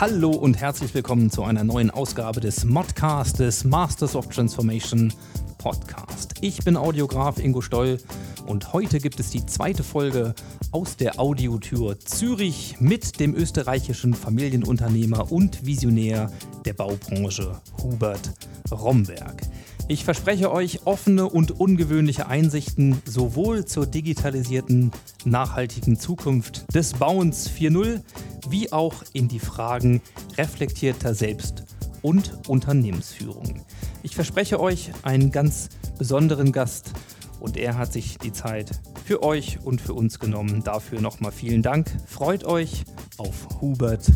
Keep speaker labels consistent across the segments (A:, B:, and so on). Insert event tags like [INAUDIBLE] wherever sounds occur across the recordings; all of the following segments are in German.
A: Hallo und herzlich willkommen zu einer neuen Ausgabe des Modcast des Masters of Transformation Podcast. Ich bin Audiograf Ingo Stoll und heute gibt es die zweite Folge aus der Audiotür Zürich mit dem österreichischen Familienunternehmer und Visionär der Baubranche Hubert Romberg. Ich verspreche euch offene und ungewöhnliche Einsichten sowohl zur digitalisierten, nachhaltigen Zukunft des Bauens 4.0 wie auch in die Fragen reflektierter Selbst- und Unternehmensführung. Ich verspreche euch einen ganz besonderen Gast und er hat sich die Zeit für euch und für uns genommen. Dafür nochmal vielen Dank. Freut euch auf Hubert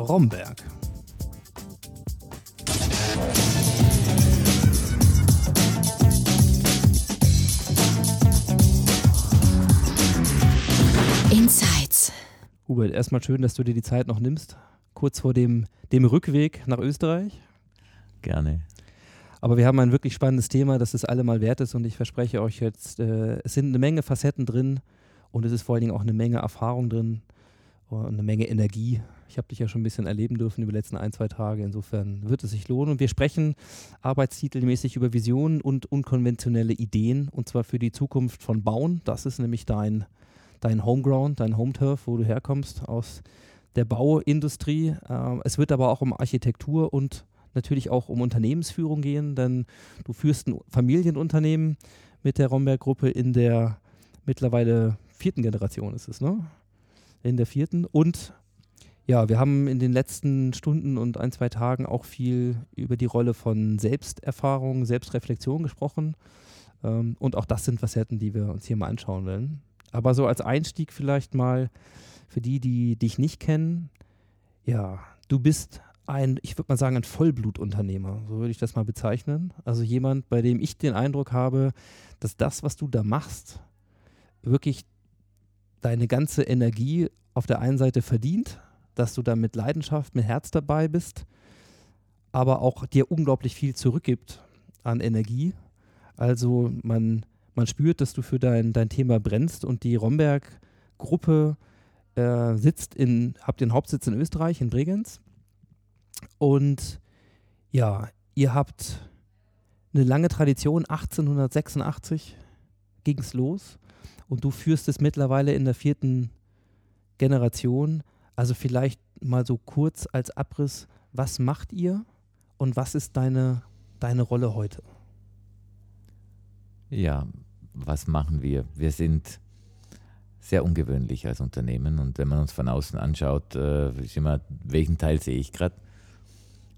A: Romberg.
B: Insights.
A: Hubert, erstmal schön, dass du dir die Zeit noch nimmst, kurz vor dem, dem Rückweg nach Österreich.
C: Gerne.
A: Aber wir haben ein wirklich spannendes Thema, das es alle mal wert ist und ich verspreche euch jetzt, äh, es sind eine Menge Facetten drin und es ist vor allen Dingen auch eine Menge Erfahrung drin und eine Menge Energie. Ich habe dich ja schon ein bisschen erleben dürfen über die letzten ein, zwei Tage. Insofern wird es sich lohnen. Und wir sprechen arbeitstitelmäßig über Visionen und unkonventionelle Ideen und zwar für die Zukunft von Bauen. Das ist nämlich dein, dein Homeground, dein Home-Turf, wo du herkommst aus der Bauindustrie. Ähm, es wird aber auch um Architektur und natürlich auch um Unternehmensführung gehen, denn du führst ein Familienunternehmen mit der Romberg-Gruppe in der mittlerweile vierten Generation ist es, ne? In der vierten. Und ja, wir haben in den letzten Stunden und ein, zwei Tagen auch viel über die Rolle von Selbsterfahrung, Selbstreflexion gesprochen. Ähm, und auch das sind Facetten, die wir uns hier mal anschauen werden. Aber so als Einstieg vielleicht mal für die, die dich nicht kennen. Ja, du bist ein, ich würde mal sagen, ein Vollblutunternehmer, so würde ich das mal bezeichnen. Also jemand, bei dem ich den Eindruck habe, dass das, was du da machst, wirklich deine ganze Energie auf der einen Seite verdient, dass du da mit Leidenschaft, mit Herz dabei bist, aber auch dir unglaublich viel zurückgibt an Energie. Also man, man spürt, dass du für dein, dein Thema brennst und die Romberg-Gruppe äh, sitzt in, habt den Hauptsitz in Österreich, in Bregenz. Und ja, ihr habt eine lange Tradition, 1886 ging es los und du führst es mittlerweile in der vierten Generation. Also vielleicht mal so kurz als Abriss, was macht ihr und was ist deine, deine Rolle heute?
C: Ja, was machen wir? Wir sind sehr ungewöhnlich als Unternehmen und wenn man uns von außen anschaut, äh, ist immer, welchen Teil sehe ich gerade?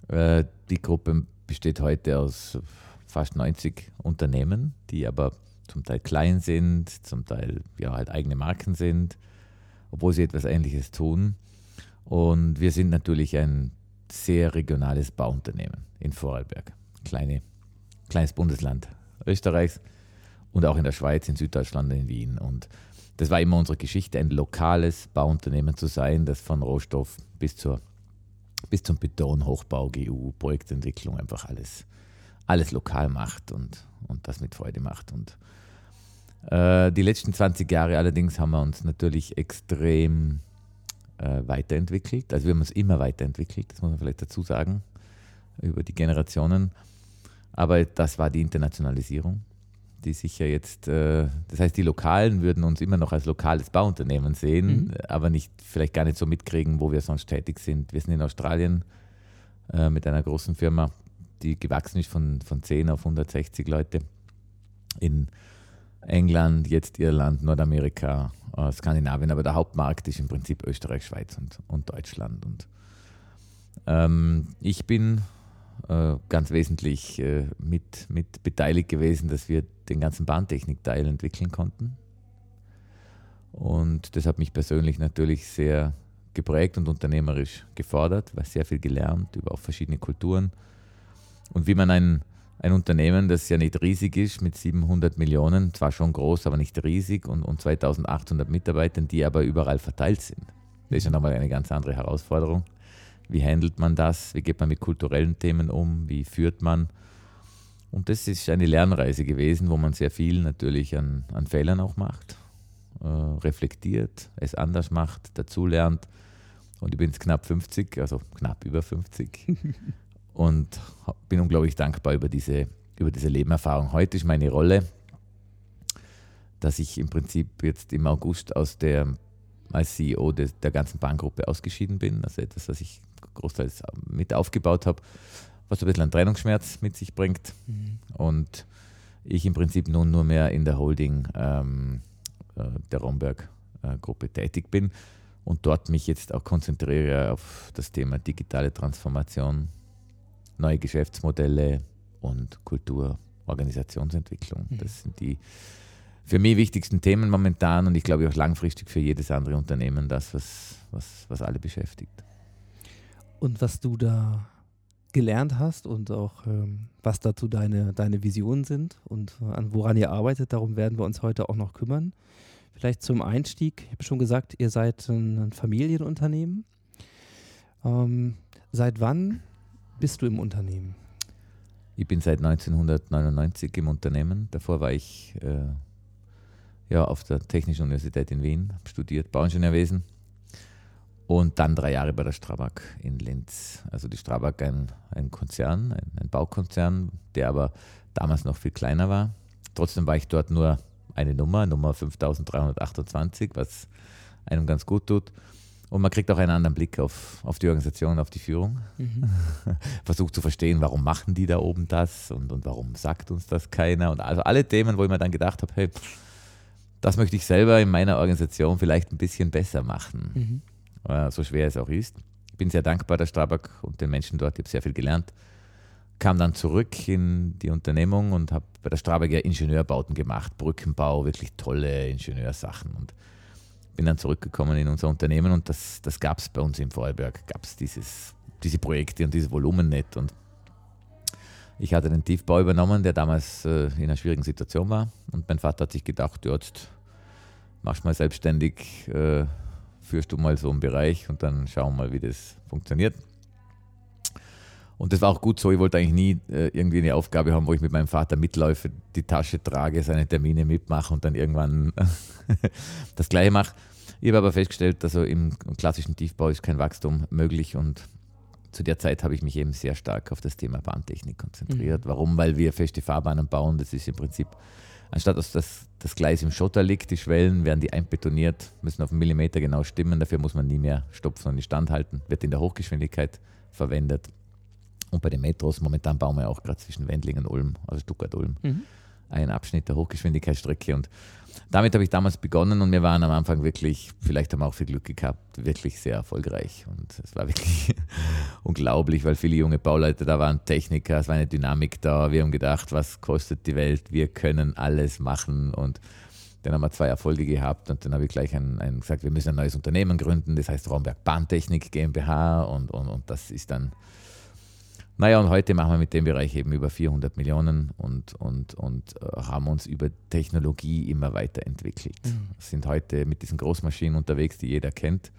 C: Äh, die Gruppe besteht heute aus fast 90 Unternehmen, die aber zum Teil klein sind, zum Teil ja halt eigene Marken sind, obwohl sie etwas Ähnliches tun. Und wir sind natürlich ein sehr regionales Bauunternehmen in Vorarlberg, kleine, kleines Bundesland Österreichs und auch in der Schweiz, in Süddeutschland, in Wien. Und das war immer unsere Geschichte, ein lokales Bauunternehmen zu sein, das von Rohstoff bis zur bis zum Beton, Hochbau, GU, Projektentwicklung einfach alles, alles lokal macht und, und das mit Freude macht. Und äh, die letzten 20 Jahre allerdings haben wir uns natürlich extrem äh, weiterentwickelt. Also wir haben uns immer weiterentwickelt, das muss man vielleicht dazu sagen, über die Generationen. Aber das war die Internationalisierung die sich ja jetzt, äh, das heißt, die Lokalen würden uns immer noch als lokales Bauunternehmen sehen, mhm. aber nicht, vielleicht gar nicht so mitkriegen, wo wir sonst tätig sind. Wir sind in Australien äh, mit einer großen Firma, die gewachsen ist von, von 10 auf 160 Leute. In England, jetzt Irland, Nordamerika, äh, Skandinavien, aber der Hauptmarkt ist im Prinzip Österreich, Schweiz und, und Deutschland. Und ähm, ich bin äh, ganz wesentlich äh, mit, mit beteiligt gewesen, dass wir den ganzen Bahntechnikteil entwickeln konnten. Und das hat mich persönlich natürlich sehr geprägt und unternehmerisch gefordert, weil sehr viel gelernt über auch verschiedene Kulturen Und wie man ein, ein Unternehmen, das ja nicht riesig ist, mit 700 Millionen, zwar schon groß, aber nicht riesig und, und 2800 Mitarbeitern, die aber überall verteilt sind. Das ist ja nochmal eine ganz andere Herausforderung. Wie handelt man das? Wie geht man mit kulturellen Themen um? Wie führt man? Und das ist eine Lernreise gewesen, wo man sehr viel natürlich an, an Fehlern auch macht, äh, reflektiert, es anders macht, dazulernt. Und ich bin jetzt knapp 50, also knapp über 50. [LAUGHS] und bin unglaublich dankbar über diese, über diese Lebenerfahrung. Heute ist meine Rolle, dass ich im Prinzip jetzt im August aus der, als CEO de, der ganzen Bahngruppe ausgeschieden bin. Also etwas, was ich großteils mit aufgebaut habe, was ein bisschen einen Trennungsschmerz mit sich bringt. Mhm. Und ich im Prinzip nun nur mehr in der Holding ähm, äh, der Romberg-Gruppe äh, tätig bin und dort mich jetzt auch konzentriere auf das Thema digitale Transformation, neue Geschäftsmodelle und Kultur, Organisationsentwicklung. Mhm. Das sind die für mich wichtigsten Themen momentan und ich glaube auch langfristig für jedes andere Unternehmen das, was, was, was alle beschäftigt.
A: Und was du da gelernt hast und auch ähm, was dazu deine, deine Visionen sind und an woran ihr arbeitet, darum werden wir uns heute auch noch kümmern. Vielleicht zum Einstieg, ich habe schon gesagt, ihr seid ein Familienunternehmen. Ähm, seit wann bist du im Unternehmen?
C: Ich bin seit 1999 im Unternehmen. Davor war ich äh, ja, auf der Technischen Universität in Wien, habe studiert Bauingenieurwesen und dann drei Jahre bei der Strabag in Linz. Also die Strabag ein, ein Konzern, ein, ein Baukonzern, der aber damals noch viel kleiner war. Trotzdem war ich dort nur eine Nummer, Nummer 5328, was einem ganz gut tut. Und man kriegt auch einen anderen Blick auf, auf die Organisation, auf die Führung. Mhm. [LAUGHS] Versucht zu verstehen, warum machen die da oben das und, und warum sagt uns das keiner. Und also alle Themen, wo ich mir dann gedacht habe, hey, das möchte ich selber in meiner Organisation vielleicht ein bisschen besser machen. Mhm. Äh, so schwer es auch ist. Ich bin sehr dankbar der Strabag und den Menschen dort. Ich habe sehr viel gelernt. Kam dann zurück in die Unternehmung und habe bei der Strabag ja Ingenieurbauten gemacht, Brückenbau, wirklich tolle Ingenieursachen. Und bin dann zurückgekommen in unser Unternehmen und das, das gab es bei uns im Vorarlberg, gab es diese Projekte und dieses Volumen nicht. Und ich hatte den Tiefbau übernommen, der damals äh, in einer schwierigen Situation war. Und mein Vater hat sich gedacht, ja, jetzt machst du mal selbstständig, äh, führst du mal so einen Bereich und dann schauen wir mal, wie das funktioniert. Und das war auch gut so. Ich wollte eigentlich nie äh, irgendwie eine Aufgabe haben, wo ich mit meinem Vater mitläufe, die Tasche trage, seine Termine mitmache und dann irgendwann [LAUGHS] das Gleiche mache. Ich habe aber festgestellt, also im klassischen Tiefbau ist kein Wachstum möglich und zu der Zeit habe ich mich eben sehr stark auf das Thema Bahntechnik konzentriert. Mhm. Warum? Weil wir feste Fahrbahnen bauen. Das ist im Prinzip, anstatt dass das, das Gleis im Schotter liegt, die Schwellen werden die einbetoniert, müssen auf einen Millimeter genau stimmen. Dafür muss man nie mehr stopfen und nicht standhalten. Wird in der Hochgeschwindigkeit verwendet. Und bei den Metros, momentan bauen wir auch gerade zwischen Wendlingen und Ulm, also Stuttgart-Ulm, mhm. Einen Abschnitt der Hochgeschwindigkeitsstrecke. Und damit habe ich damals begonnen und wir waren am Anfang wirklich, vielleicht haben wir auch viel Glück gehabt, wirklich sehr erfolgreich. Und es war wirklich [LAUGHS] unglaublich, weil viele junge Bauleute da waren, Techniker, es war eine Dynamik da. Wir haben gedacht, was kostet die Welt? Wir können alles machen. Und dann haben wir zwei Erfolge gehabt und dann habe ich gleich ein, ein gesagt, wir müssen ein neues Unternehmen gründen, das heißt Raumberg Bahntechnik GmbH und, und, und das ist dann naja, und heute machen wir mit dem Bereich eben über 400 Millionen und, und, und äh, haben uns über Technologie immer weiterentwickelt. Mhm. Sind heute mit diesen Großmaschinen unterwegs, die jeder kennt.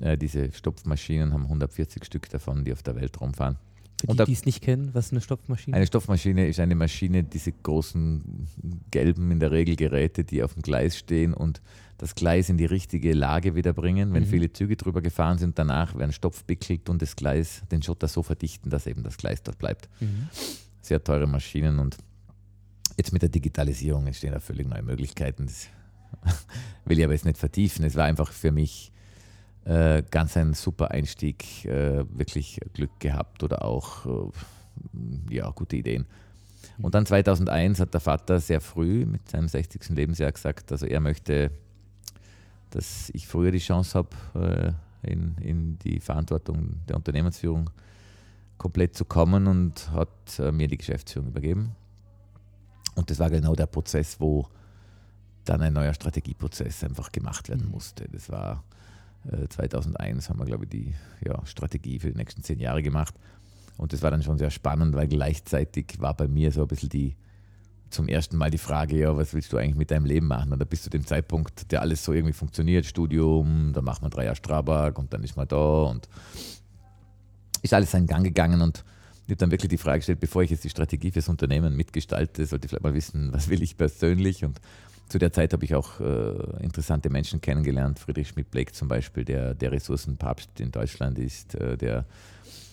C: Äh, diese Stopfmaschinen haben 140 Stück davon, die auf der Welt rumfahren.
A: Für die, die es nicht kennen, was ist eine Stopfmaschine?
C: Eine Stopfmaschine ist eine Maschine, diese großen gelben in der Regel Geräte, die auf dem Gleis stehen und das Gleis in die richtige Lage wieder bringen, wenn mhm. viele Züge drüber gefahren sind. Danach werden Stopfbickelt und das Gleis, den Schotter so verdichten, dass eben das Gleis dort bleibt. Mhm. Sehr teure Maschinen und jetzt mit der Digitalisierung entstehen da völlig neue Möglichkeiten. Das [LAUGHS] will ich aber jetzt nicht vertiefen. Es war einfach für mich äh, ganz ein super Einstieg, äh, wirklich Glück gehabt oder auch äh, ja, gute Ideen. Und dann 2001 hat der Vater sehr früh mit seinem 60. Lebensjahr gesagt, also er möchte, dass ich früher die Chance habe, äh, in, in die Verantwortung der Unternehmensführung komplett zu kommen und hat äh, mir die Geschäftsführung übergeben. Und das war genau der Prozess, wo dann ein neuer Strategieprozess einfach gemacht werden mhm. musste. Das war 2001 äh, haben wir, glaube ich, die ja, Strategie für die nächsten zehn Jahre gemacht. Und das war dann schon sehr spannend, weil gleichzeitig war bei mir so ein bisschen die, zum ersten Mal die Frage, ja, was willst du eigentlich mit deinem Leben machen? Und da bis zu dem Zeitpunkt, der alles so irgendwie funktioniert, Studium, dann macht man drei Jahre Strabag und dann ist man da und ist alles seinen Gang gegangen und ich habe dann wirklich die Frage gestellt, bevor ich jetzt die Strategie fürs Unternehmen mitgestalte, sollte ich vielleicht mal wissen, was will ich persönlich und zu der Zeit habe ich auch äh, interessante Menschen kennengelernt, Friedrich Schmidt-Blake zum Beispiel, der der Ressourcenpapst in Deutschland ist, äh, der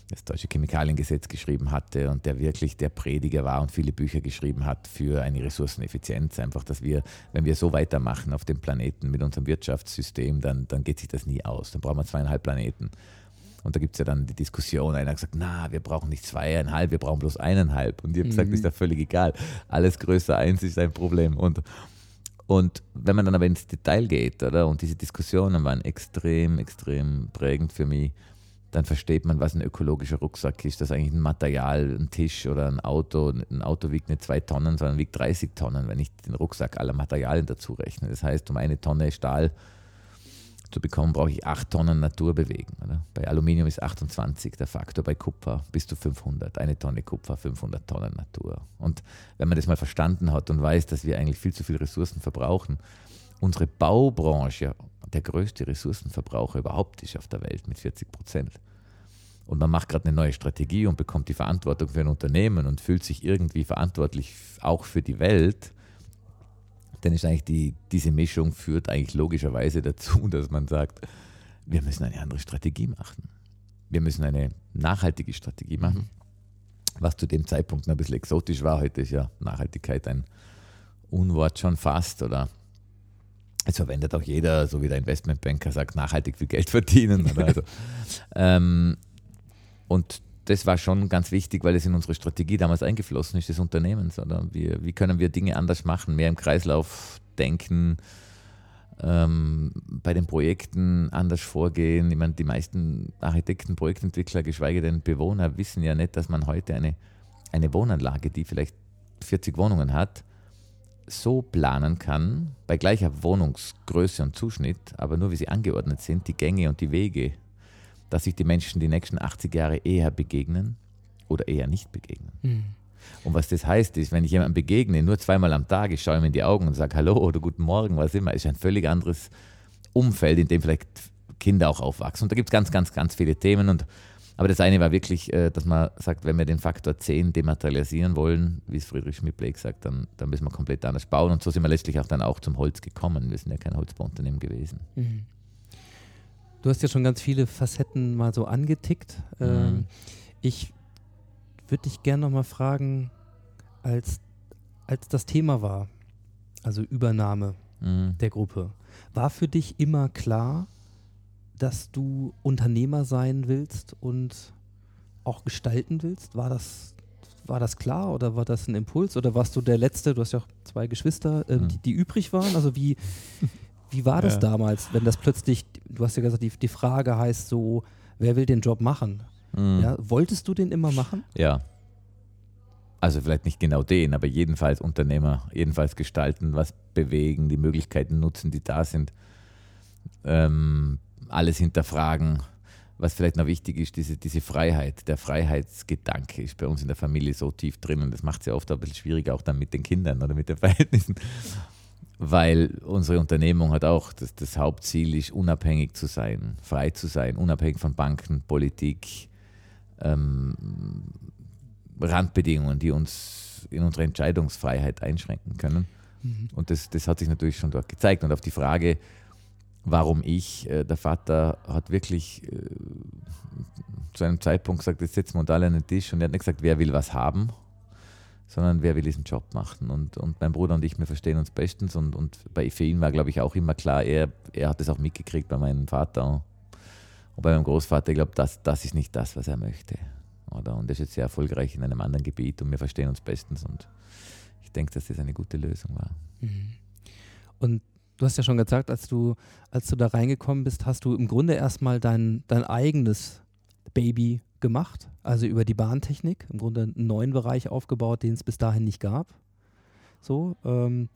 C: das deutsche Chemikaliengesetz geschrieben hatte und der wirklich der Prediger war und viele Bücher geschrieben hat für eine Ressourceneffizienz. Einfach, dass wir, wenn wir so weitermachen auf dem Planeten mit unserem Wirtschaftssystem, dann, dann geht sich das nie aus. Dann brauchen wir zweieinhalb Planeten. Und da gibt es ja dann die Diskussion, einer hat gesagt, na, wir brauchen nicht zweieinhalb, wir brauchen bloß eineinhalb. Und ich habe mhm. gesagt, ist ja völlig egal. Alles größer eins ist ein Problem. Und, und wenn man dann aber ins Detail geht, oder? Und diese Diskussionen waren extrem, extrem prägend für mich dann versteht man, was ein ökologischer Rucksack ist. Das ist eigentlich ein Material, ein Tisch oder ein Auto. Ein Auto wiegt nicht zwei Tonnen, sondern wiegt 30 Tonnen, wenn ich den Rucksack aller Materialien dazu rechne. Das heißt, um eine Tonne Stahl zu bekommen, brauche ich 8 Tonnen Natur bewegen. Oder? Bei Aluminium ist 28 der Faktor, bei Kupfer bis zu 500. Eine Tonne Kupfer, 500 Tonnen Natur. Und wenn man das mal verstanden hat und weiß, dass wir eigentlich viel zu viel Ressourcen verbrauchen, unsere Baubranche der größte Ressourcenverbraucher überhaupt ist auf der Welt mit 40 Prozent. Und man macht gerade eine neue Strategie und bekommt die Verantwortung für ein Unternehmen und fühlt sich irgendwie verantwortlich auch für die Welt, dann ist eigentlich die, diese Mischung führt eigentlich logischerweise dazu, [LAUGHS] dass man sagt, wir müssen eine andere Strategie machen. Wir müssen eine nachhaltige Strategie machen. Mhm. Was zu dem Zeitpunkt noch ein bisschen exotisch war, heute ist ja Nachhaltigkeit ein Unwort schon fast oder es verwendet auch jeder, so wie der Investmentbanker sagt, nachhaltig viel Geld verdienen. Also, [LAUGHS] ähm, und das war schon ganz wichtig, weil es in unsere Strategie damals eingeflossen ist des Unternehmens. Oder? Wir, wie können wir Dinge anders machen, mehr im Kreislauf denken, ähm, bei den Projekten anders vorgehen. Ich meine, die meisten Architekten, Projektentwickler, geschweige denn Bewohner, wissen ja nicht, dass man heute eine, eine Wohnanlage, die vielleicht 40 Wohnungen hat, so planen kann, bei gleicher Wohnungsgröße und Zuschnitt, aber nur wie sie angeordnet sind, die Gänge und die Wege, dass sich die Menschen die nächsten 80 Jahre eher begegnen oder eher nicht begegnen. Mhm. Und was das heißt, ist, wenn ich jemandem begegne, nur zweimal am Tag, ich schaue ihm in die Augen und sage Hallo oder Guten Morgen, was immer, ist ein völlig anderes Umfeld, in dem vielleicht Kinder auch aufwachsen. Und da gibt es ganz, ganz, ganz viele Themen und aber das eine war wirklich, äh, dass man sagt, wenn wir den Faktor 10 dematerialisieren wollen, wie es Friedrich Schmidt-Blake sagt, dann, dann müssen wir komplett anders bauen. Und so sind wir letztlich auch dann auch zum Holz gekommen. Wir sind ja kein Holzbauunternehmen gewesen. Mhm.
A: Du hast ja schon ganz viele Facetten mal so angetickt. Mhm. Ähm, ich würde dich gerne nochmal fragen, als, als das Thema war, also Übernahme mhm. der Gruppe, war für dich immer klar, dass du Unternehmer sein willst und auch gestalten willst? War das, war das klar oder war das ein Impuls oder warst du der Letzte, du hast ja auch zwei Geschwister, äh, mhm. die, die, übrig waren? Also wie, [LAUGHS] wie war das ja. damals, wenn das plötzlich, du hast ja gesagt, die, die Frage heißt so, wer will den Job machen? Mhm. Ja, wolltest du den immer machen?
C: Ja. Also vielleicht nicht genau den, aber jedenfalls Unternehmer, jedenfalls gestalten, was bewegen, die Möglichkeiten nutzen, die da sind. Ähm, alles hinterfragen. Was vielleicht noch wichtig ist, diese, diese Freiheit, der Freiheitsgedanke ist bei uns in der Familie so tief drin und das macht es ja oft ein bisschen schwieriger, auch dann mit den Kindern oder mit den Verhältnissen. Weil unsere Unternehmung hat auch, das, das Hauptziel ist, unabhängig zu sein, frei zu sein, unabhängig von Banken, Politik, ähm, Randbedingungen, die uns in unsere Entscheidungsfreiheit einschränken können. Mhm. Und das, das hat sich natürlich schon dort gezeigt. Und auf die Frage, warum ich. Äh, der Vater hat wirklich äh, zu einem Zeitpunkt gesagt, jetzt setzen wir uns alle an den Tisch und er hat nicht gesagt, wer will was haben, sondern wer will diesen Job machen. Und, und mein Bruder und ich, wir verstehen uns bestens und, und bei, für ihn war, glaube ich, auch immer klar, er, er hat es auch mitgekriegt bei meinem Vater und bei meinem Großvater, ich glaube, das, das ist nicht das, was er möchte. Oder? Und er ist jetzt sehr erfolgreich in einem anderen Gebiet und wir verstehen uns bestens und ich denke, dass das eine gute Lösung war. Mhm.
A: Und du hast ja schon gesagt, als du, als du da reingekommen bist, hast du im Grunde erstmal dein, dein eigenes Baby gemacht, also über die Bahntechnik, im Grunde einen neuen Bereich aufgebaut, den es bis dahin nicht gab. So, ähm,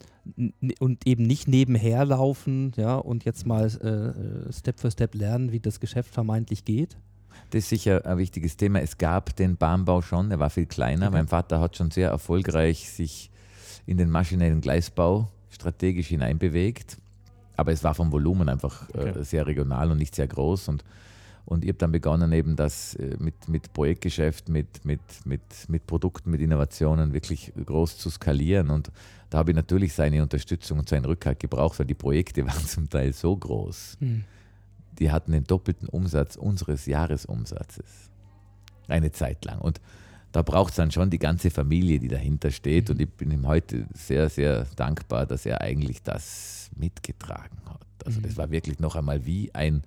A: und eben nicht nebenher laufen, ja, und jetzt mal äh, Step für Step lernen, wie das Geschäft vermeintlich geht.
C: Das ist sicher ein wichtiges Thema. Es gab den Bahnbau schon, er war viel kleiner.
A: Okay.
C: Mein Vater hat schon sehr erfolgreich sich in den maschinellen Gleisbau strategisch hineinbewegt. Aber es war vom Volumen einfach
A: Okay.
C: äh, sehr regional und nicht sehr groß. Und, und ich habe dann begonnen, eben das äh, mit, mit Projektgeschäft, mit, mit, mit, mit Produkten, mit Innovationen wirklich groß zu skalieren. Und da habe ich natürlich seine Unterstützung und seinen Rückhalt gebraucht, weil die Projekte [LAUGHS] waren zum Teil so groß
A: Hm.
C: die hatten den doppelten Umsatz unseres Jahresumsatzes. Eine Zeit lang. Und da braucht es dann schon die ganze Familie, die dahinter steht. Und ich bin ihm heute sehr, sehr dankbar, dass er eigentlich das mitgetragen hat. Also das war wirklich noch einmal wie ein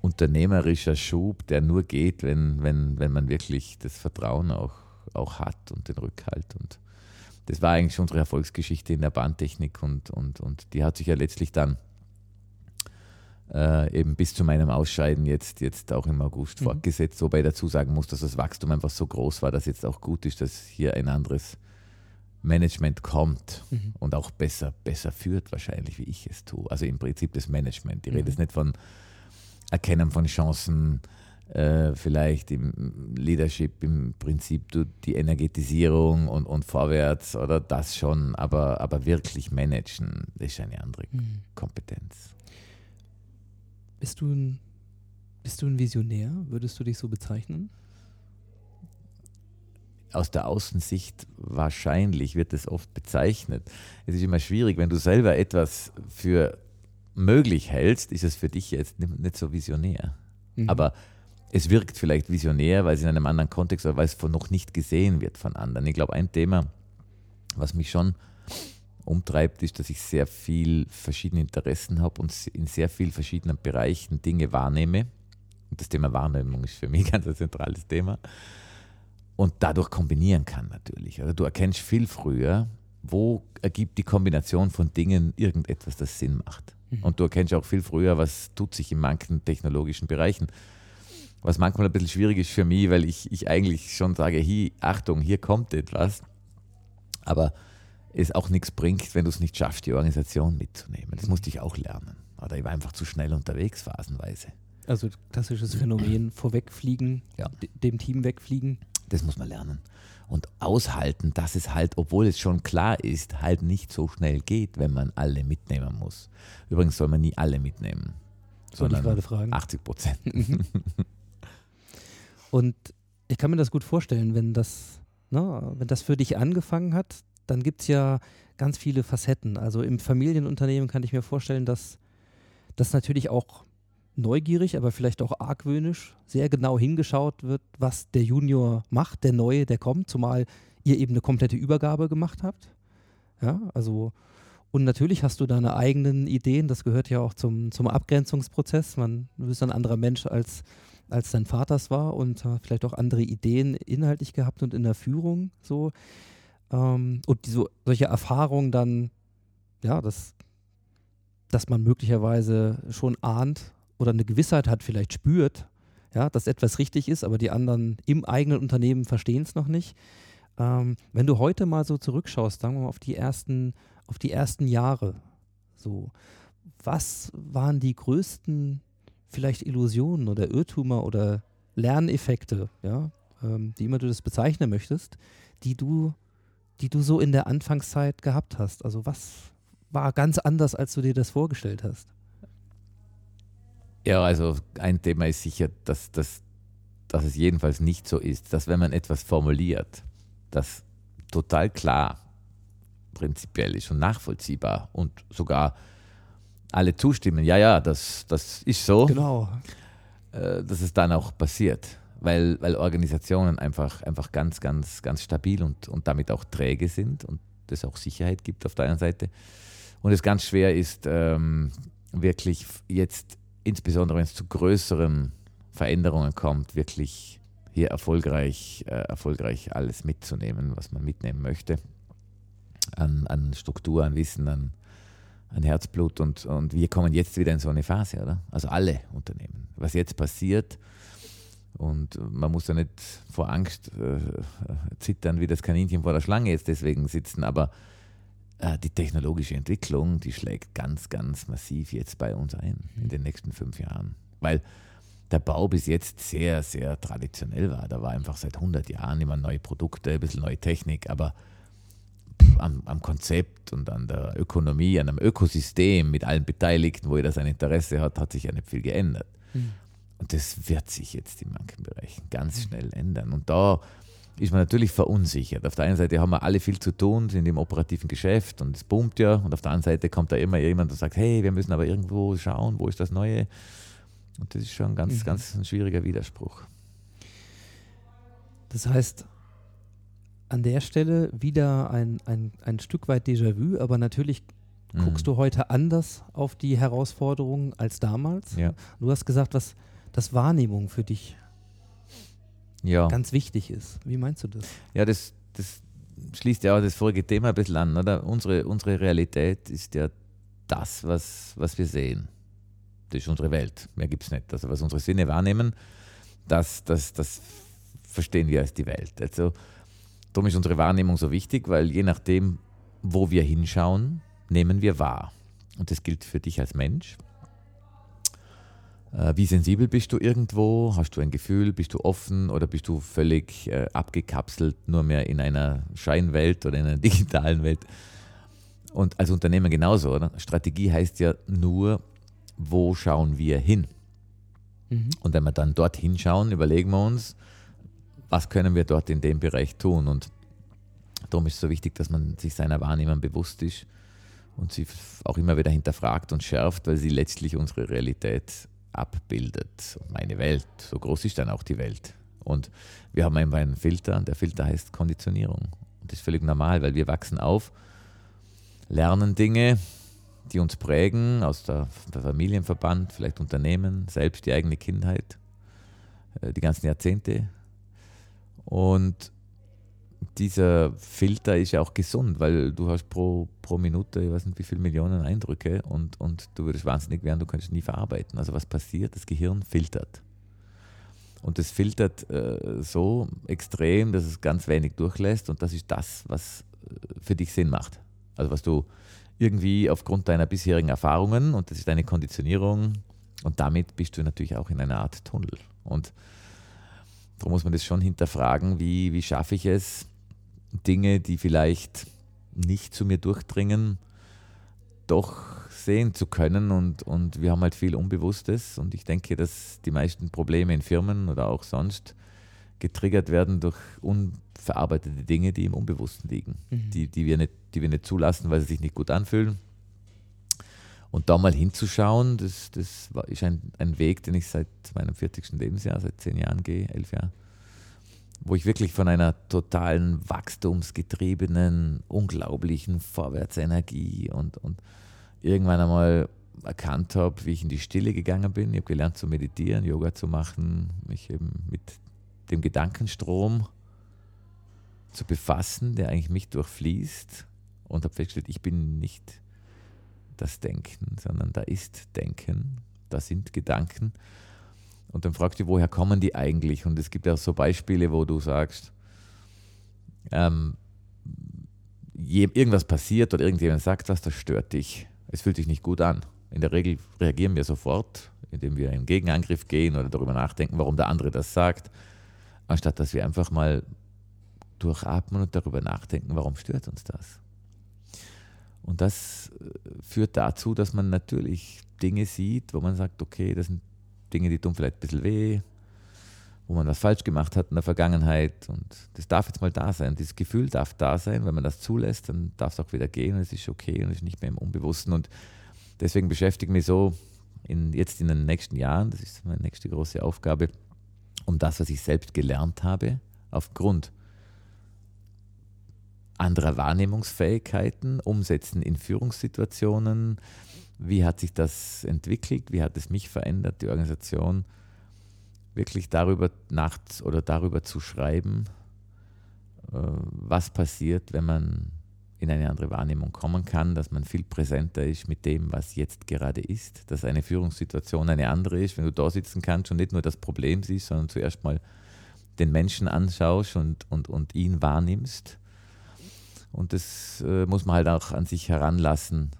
C: unternehmerischer Schub, der nur geht, wenn, wenn, wenn man wirklich das Vertrauen auch, auch hat und den Rückhalt. Und das war eigentlich unsere Erfolgsgeschichte in der Bahntechnik und, und, und die hat sich ja letztlich dann äh, eben bis zu meinem Ausscheiden jetzt, jetzt auch im August
A: Mhm.
C: fortgesetzt, wobei ich dazu sagen muss, dass das Wachstum einfach so groß war, dass jetzt auch gut ist, dass hier ein anderes Management kommt
A: Mhm.
C: und auch besser, besser führt wahrscheinlich, wie ich es tue. Also im Prinzip das Management. Ich rede
A: Mhm.
C: jetzt nicht von Erkennen von Chancen, äh, vielleicht im Leadership, im Prinzip die Energetisierung und, und vorwärts oder das schon, aber, aber wirklich managen, das ist eine andere
A: Hm.
C: Kompetenz.
A: Bist du ein, bist du ein Visionär? Würdest du dich so bezeichnen?
C: aus der Außensicht wahrscheinlich wird es oft bezeichnet. Es ist immer schwierig, wenn du selber etwas für möglich hältst, ist es für dich jetzt nicht so visionär.
A: Mhm.
C: Aber es wirkt vielleicht visionär, weil es in einem anderen Kontext oder weil es von noch nicht gesehen wird von anderen. Ich glaube, ein Thema, was mich schon umtreibt, ist, dass ich sehr viel verschiedene Interessen habe und in sehr vielen verschiedenen Bereichen Dinge wahrnehme. Und das Thema Wahrnehmung ist für mich [LAUGHS] ganz ein zentrales Thema. Und dadurch kombinieren kann natürlich. Also du erkennst viel früher, wo ergibt die Kombination von Dingen irgendetwas, das Sinn macht.
A: Mhm.
C: Und du erkennst auch viel früher, was tut sich in manchen technologischen Bereichen. Was manchmal ein bisschen schwierig ist für mich, weil ich, ich eigentlich schon sage, hier, Achtung, hier kommt etwas. Aber es auch nichts bringt, wenn du es nicht schaffst, die Organisation mitzunehmen. Das musste ich auch lernen. Oder ich war einfach zu schnell unterwegs, phasenweise.
A: Also klassisches Phänomen, vorwegfliegen,
C: Ja.
A: de- dem Team wegfliegen.
C: Das muss man lernen. Und aushalten, dass es halt, obwohl es schon klar ist, halt nicht so schnell geht, wenn man alle mitnehmen muss. Übrigens soll man nie alle mitnehmen,
A: Wollte ich gerade fragen.
C: 80 Prozent. [LAUGHS]
A: Und ich kann mir das gut vorstellen, wenn das, ne, wenn das für dich angefangen hat, dann gibt es ja ganz viele Facetten. Also im Familienunternehmen kann ich mir vorstellen, dass das natürlich auch neugierig, aber vielleicht auch argwöhnisch sehr genau hingeschaut wird, was der Junior macht, der Neue, der kommt, zumal ihr eben eine komplette Übergabe gemacht habt. Ja, also und natürlich hast du deine eigenen Ideen, das gehört ja auch zum, zum Abgrenzungsprozess. Man, du bist ein anderer Mensch als, als dein Vater war und äh, vielleicht auch andere Ideen inhaltlich gehabt und in der Führung so. Ähm, und diese, solche Erfahrungen dann, ja, dass, dass man möglicherweise schon ahnt oder eine Gewissheit hat, vielleicht spürt, ja, dass etwas richtig ist, aber die anderen im eigenen Unternehmen verstehen es noch nicht. Ähm, wenn du heute mal so zurückschaust, sagen wir mal auf die ersten, auf die ersten Jahre, so, was waren die größten vielleicht Illusionen oder Irrtümer oder Lerneffekte, ja, ähm, wie immer du das bezeichnen möchtest, die du, die du so in der Anfangszeit gehabt hast? Also was war ganz anders, als du dir das vorgestellt hast?
C: Ja, also ein Thema ist sicher, dass, dass, dass es jedenfalls nicht so ist, dass wenn man etwas formuliert, das total klar prinzipiell ist und nachvollziehbar und sogar alle zustimmen, ja, ja, das, das ist so,
A: Genau.
C: äh, dass es dann auch passiert. Weil, weil Organisationen einfach, einfach ganz, ganz, ganz stabil und, und damit auch träge sind und es auch Sicherheit gibt auf der einen Seite. Und es ganz schwer ist, ähm, wirklich jetzt, insbesondere wenn es zu größeren Veränderungen kommt, wirklich hier erfolgreich, äh, erfolgreich alles mitzunehmen, was man mitnehmen möchte. An, an Struktur, an Wissen, an, an Herzblut. Und, und wir kommen jetzt wieder in so eine Phase, oder? Also alle Unternehmen. Was jetzt passiert, und man muss ja nicht vor Angst äh, zittern wie das Kaninchen vor der Schlange jetzt deswegen sitzen, aber äh, die technologische Entwicklung, die schlägt ganz, ganz massiv jetzt bei uns ein in den nächsten fünf Jahren. Weil der Bau bis jetzt sehr, sehr traditionell war. Da war einfach seit 100 Jahren immer neue Produkte, ein bisschen neue Technik, aber am, am, Konzept und an der Ökonomie, an einem Ökosystem mit allen Beteiligten, wo jeder sein Interesse hat, hat sich ja nicht viel geändert. Mhm. Und das wird sich jetzt in manchen Bereichen ganz hm. schnell ändern. Und da ist man natürlich verunsichert. Auf der einen Seite haben wir alle viel zu tun, sind im operativen Geschäft und es boomt ja. Und auf der anderen Seite kommt da immer jemand und sagt, hey, wir müssen aber irgendwo schauen, wo ist das Neue. Und das ist schon ganz, mhm. ganz ein schwieriger Widerspruch.
A: Das heißt, an der Stelle wieder ein, ein, ein Stück weit Déjà-vu, aber natürlich mhm. guckst du heute anders auf die Herausforderungen als damals.
C: Ja.
A: Du hast gesagt, was das Wahrnehmung für dich
C: ja.
A: ganz wichtig ist. Wie meinst du das?
C: Ja, das, das schließt ja auch das vorige Thema ein bisschen an. Oder? Unsere, unsere Realität ist ja das, was, was wir sehen. Das ist unsere Welt. Mehr gibt es nicht. Also was unsere Sinne wahrnehmen, das, das, das verstehen wir als die Welt. Also Darum ist unsere Wahrnehmung so wichtig, weil je nachdem, wo wir hinschauen, nehmen wir wahr. Und das gilt für dich als Mensch. Äh, wie sensibel bist du irgendwo? Hast du ein Gefühl? Bist du offen oder bist du völlig äh, abgekapselt, nur mehr in einer Scheinwelt oder in einer [LAUGHS] digitalen Welt? Und als Unternehmer genauso, oder? Strategie heißt ja nur, wo schauen wir hin? Mhm. Und wenn wir dann dort hinschauen, überlegen wir uns, was können wir dort in dem Bereich tun. Und darum ist es so wichtig, dass man sich seiner Wahrnehmung bewusst ist und sie auch immer wieder hinterfragt und schärft, weil sie letztlich unsere Realität abbildet. Meine Welt, so groß ist dann auch die Welt. Und wir haben einfach einen Filter und der Filter heißt Konditionierung. Und das ist völlig normal, weil wir wachsen auf, lernen Dinge, die uns prägen, aus der, der Familienverband, vielleicht Unternehmen, selbst die eigene Kindheit, äh, die ganzen Jahrzehnte und dieser Filter ist ja auch gesund, weil du hast pro, pro Minute, ich weiß nicht wie viele Millionen Eindrücke und, und du würdest wahnsinnig werden, du könntest nie verarbeiten. Also was passiert? Das Gehirn filtert. Und es filtert äh, so extrem, dass es ganz wenig durchlässt und das ist das, was äh, für dich Sinn macht. Also was du irgendwie aufgrund deiner bisherigen Erfahrungen und das ist deine Konditionierung und damit bist du natürlich auch in einer Art Tunnel. Und Darum muss man das schon hinterfragen, wie, wie schaffe ich es, Dinge, die vielleicht nicht zu mir durchdringen, doch sehen zu können. Und, und wir haben halt viel Unbewusstes. Und ich denke, dass die meisten Probleme in Firmen oder auch sonst getriggert werden durch unverarbeitete Dinge, die im Unbewussten liegen, mhm. die, die, wir nicht, die wir nicht zulassen, weil sie sich nicht gut anfühlen und da mal hinzuschauen, das, das ist ein, ein Weg, den ich seit meinem 40. Lebensjahr, seit zehn Jahren gehe, elf Jahren, wo ich wirklich von einer totalen wachstumsgetriebenen, unglaublichen Vorwärtsenergie und, und irgendwann einmal erkannt habe, wie ich in die Stille gegangen bin. Ich habe gelernt zu meditieren, Yoga zu machen, mich eben mit dem Gedankenstrom zu befassen, der eigentlich mich durchfließt und habe festgestellt, ich bin nicht das Denken, sondern da ist Denken, da sind Gedanken. Und dann fragst du, woher kommen die eigentlich? Und es gibt ja so Beispiele, wo du sagst, ähm, irgendwas passiert oder irgendjemand sagt was, das stört dich. Es fühlt sich nicht gut an. In der Regel reagieren wir sofort, indem wir in Gegenangriff gehen oder darüber nachdenken, warum der andere das sagt, anstatt dass wir einfach mal durchatmen und darüber nachdenken, warum stört uns das. Und das äh, führt dazu, dass man natürlich Dinge sieht, wo man sagt, okay, das sind Dinge, die tun vielleicht ein bisschen weh, wo man was falsch gemacht hat in der Vergangenheit. Und das darf jetzt mal da sein. Dieses Gefühl darf da sein. Wenn man das zulässt, dann darf es auch wieder gehen und es ist okay und es ist nicht mehr im Unbewussten. Und deswegen beschäftige ich mich so in, jetzt in den nächsten Jahren, das ist meine nächste große Aufgabe, um das, was ich selbst gelernt habe, aufgrund anderer Wahrnehmungsfähigkeiten umsetzen in Führungssituationen. Wie hat sich das entwickelt? Wie hat es mich verändert, die Organisation? Wirklich darüber nachts oder darüber zu schreiben, äh, was passiert, wenn man in eine andere Wahrnehmung kommen kann, dass man viel präsenter ist mit dem, was jetzt gerade ist, dass eine Führungssituation eine andere ist, wenn du da sitzen kannst und nicht nur das Problem siehst, sondern zuerst mal den Menschen anschaust und, und, und ihn wahrnimmst und das äh, muss man halt auch an sich heranlassen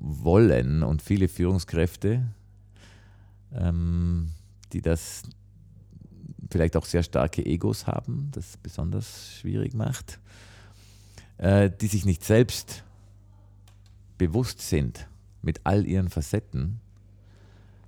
C: wollen. Und viele Führungskräfte ähm, die das vielleicht auch sehr starke Egos haben, das besonders schwierig macht, äh, die sich nicht selbst bewusst sind mit all ihren Facetten,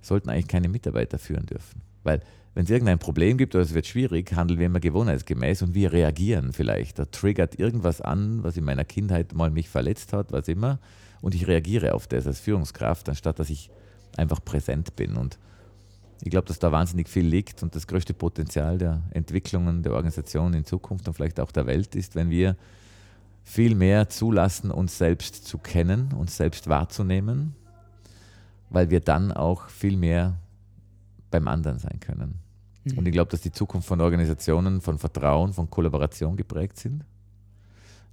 C: sollten eigentlich keine Mitarbeiter führen dürfen. Weil wenn es irgendein Problem gibt oder es wird schwierig, handeln wir immer gewohnheitsgemäß und wir reagieren vielleicht. Da triggert irgendwas an, was in meiner Kindheit mal mich verletzt hat, was immer, und ich reagiere auf das als Führungskraft, anstatt dass ich einfach präsent bin. Und ich glaube, dass da wahnsinnig viel liegt und das größte Potenzial der Entwicklungen der Organisation in Zukunft und vielleicht auch der Welt ist, wenn wir viel mehr zulassen, uns selbst zu kennen, uns selbst wahrzunehmen, weil wir dann auch viel mehr beim anderen sein können. Mhm. Und ich glaube, dass die Zukunft von Organisationen von Vertrauen, von Kollaboration geprägt sind.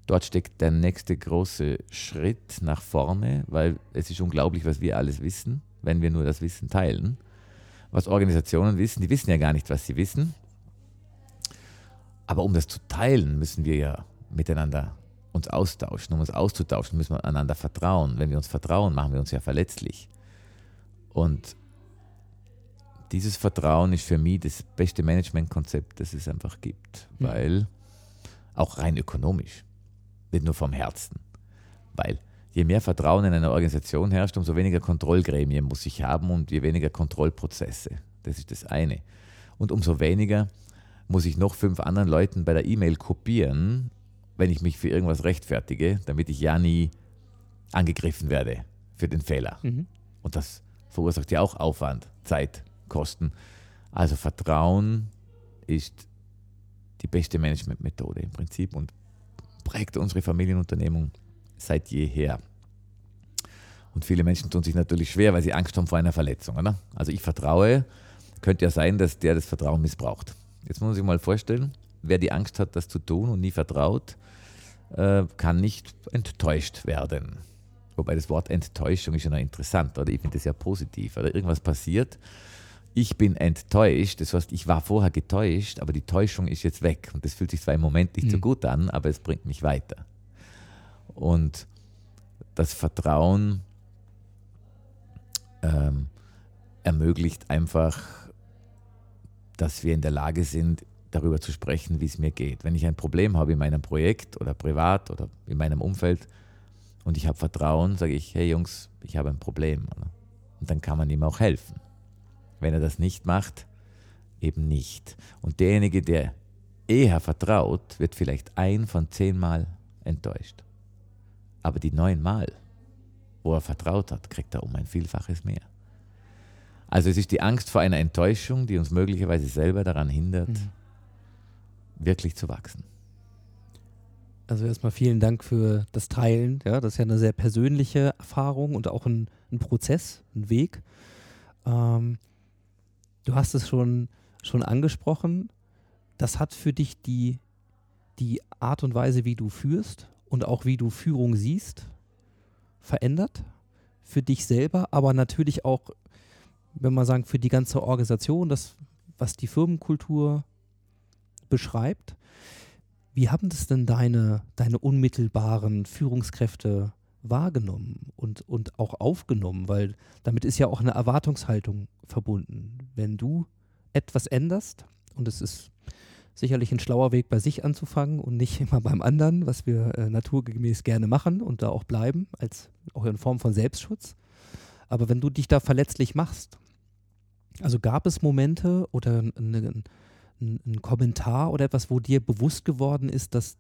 C: Dort steckt der nächste große Schritt nach vorne, weil es ist unglaublich, was wir alles wissen, wenn wir nur das Wissen teilen. Was Organisationen wissen, die wissen ja gar nicht, was sie wissen. Aber um das zu teilen, müssen wir ja miteinander uns austauschen. Um uns auszutauschen, müssen wir einander vertrauen. Wenn wir uns vertrauen, machen wir uns ja verletzlich. Und dieses Vertrauen ist für mich das beste Managementkonzept, das es einfach gibt. Mhm. Weil, auch rein ökonomisch, nicht nur vom Herzen. Weil je mehr Vertrauen in einer Organisation herrscht, umso weniger Kontrollgremien muss ich haben und je weniger Kontrollprozesse. Das ist das eine. Und umso weniger muss ich noch fünf anderen Leuten bei der E-Mail kopieren, wenn ich mich für irgendwas rechtfertige, damit ich ja nie angegriffen werde für den Fehler. Mhm. Und das verursacht ja auch Aufwand, Zeit, Kosten. Also Vertrauen ist die beste Managementmethode im Prinzip und prägt unsere Familienunternehmung seit jeher. Und viele Menschen tun sich natürlich schwer, weil sie Angst haben vor einer Verletzung. Oder? Also ich vertraue, könnte ja sein, dass der das Vertrauen missbraucht. Jetzt muss man sich mal vorstellen, wer die Angst hat, das zu tun und nie vertraut, äh, kann nicht enttäuscht werden. Wobei das Wort Enttäuschung ist ja noch interessant, oder? Ich finde das ja positiv. Oder irgendwas passiert, ich bin enttäuscht, das heißt, ich war vorher getäuscht, aber die Täuschung ist jetzt weg. Und das fühlt sich zwar im Moment nicht mhm. so gut an, aber es bringt mich weiter. Und das Vertrauen ähm, ermöglicht einfach, dass wir in der Lage sind, darüber zu sprechen, wie es mir geht. Wenn ich ein Problem habe in meinem Projekt oder privat oder in meinem Umfeld und ich habe Vertrauen, sage ich, hey Jungs, ich habe ein Problem. Und dann kann man ihm auch helfen. Wenn er das nicht macht, eben nicht. Und derjenige, der eher vertraut, wird vielleicht ein von zehnmal enttäuscht. Aber die neunmal, wo er vertraut hat, kriegt er um ein Vielfaches mehr. Also es ist die Angst vor einer Enttäuschung, die uns möglicherweise selber daran hindert, mhm. wirklich zu wachsen.
A: Also erstmal vielen Dank für das Teilen. Ja, das ist ja eine sehr persönliche Erfahrung und auch ein, ein Prozess, ein Weg. Ähm, du hast es schon, schon angesprochen. Das hat für dich die, die Art und Weise, wie du führst und auch wie du Führung siehst, verändert. Für dich selber, aber natürlich auch, wenn man sagen, für die ganze Organisation, das, was die Firmenkultur beschreibt. Wie haben das denn deine, deine unmittelbaren Führungskräfte wahrgenommen und, und auch aufgenommen? Weil damit ist ja auch eine Erwartungshaltung verbunden. Wenn du etwas änderst, und es ist sicherlich ein schlauer Weg, bei sich anzufangen und nicht [LAUGHS] immer beim anderen, was wir äh, naturgemäß gerne machen und da auch bleiben, als auch in Form von Selbstschutz. Aber wenn du dich da verletzlich machst, also gab es Momente oder eine, ein, ein Kommentar oder etwas, wo dir bewusst geworden ist, dass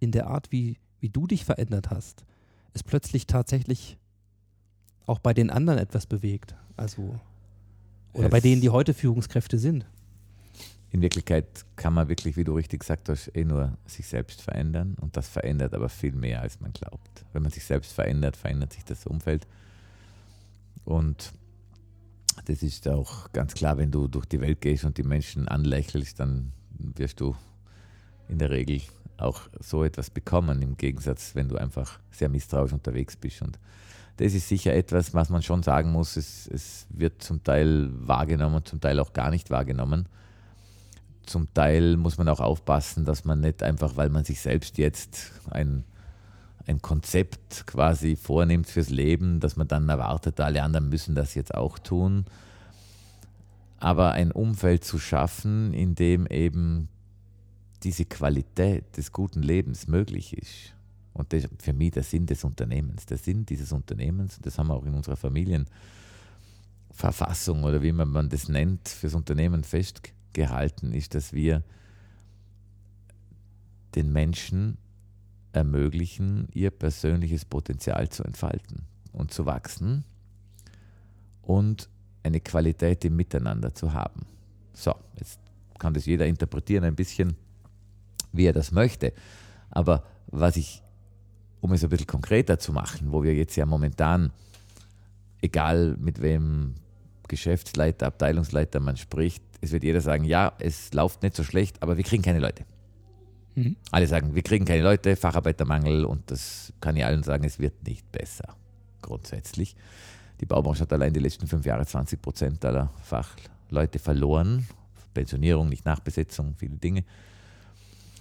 A: in der Art, wie, wie du dich verändert hast, es plötzlich tatsächlich auch bei den anderen etwas bewegt. Also, oder es bei denen, die heute Führungskräfte sind.
C: In Wirklichkeit kann man wirklich, wie du richtig gesagt hast, eh nur sich selbst verändern und das verändert aber viel mehr, als man glaubt. Wenn man sich selbst verändert, verändert sich das Umfeld. Und das ist auch ganz klar, wenn du durch die Welt gehst und die Menschen anlächelst, dann wirst du in der Regel auch so etwas bekommen, im Gegensatz, wenn du einfach sehr misstrauisch unterwegs bist. Und das ist sicher etwas, was man schon sagen muss, es, es wird zum Teil wahrgenommen, zum Teil auch gar nicht wahrgenommen. Zum Teil muss man auch aufpassen, dass man nicht einfach, weil man sich selbst jetzt ein ein Konzept quasi vornimmt fürs Leben, dass man dann erwartet, alle anderen müssen das jetzt auch tun. aber ein Umfeld zu schaffen, in dem eben diese Qualität des guten Lebens möglich ist. Und das ist für mich der Sinn des Unternehmens. Der Sinn dieses Unternehmens, das haben wir auch in unserer Familienverfassung oder wie man das nennt, fürs Unternehmen festgehalten, ist, dass wir den Menschen ermöglichen, ihr persönliches Potenzial zu entfalten und zu wachsen und eine Qualität im Miteinander zu haben. So, jetzt kann das jeder interpretieren ein bisschen, wie er das möchte. Aber was ich, um es ein bisschen konkreter zu machen, wo wir jetzt ja momentan, egal mit wem Geschäftsleiter, Abteilungsleiter man spricht, es wird jeder sagen, ja, es läuft nicht so schlecht, aber wir kriegen keine Leute. Mhm. Alle sagen, wir kriegen keine Leute, Facharbeitermangel und das kann ich allen sagen, es wird nicht besser, grundsätzlich. Die Baubranche hat allein die letzten fünf Jahre 20 Prozent aller Fachleute verloren. Pensionierung, nicht Nachbesetzung, viele Dinge.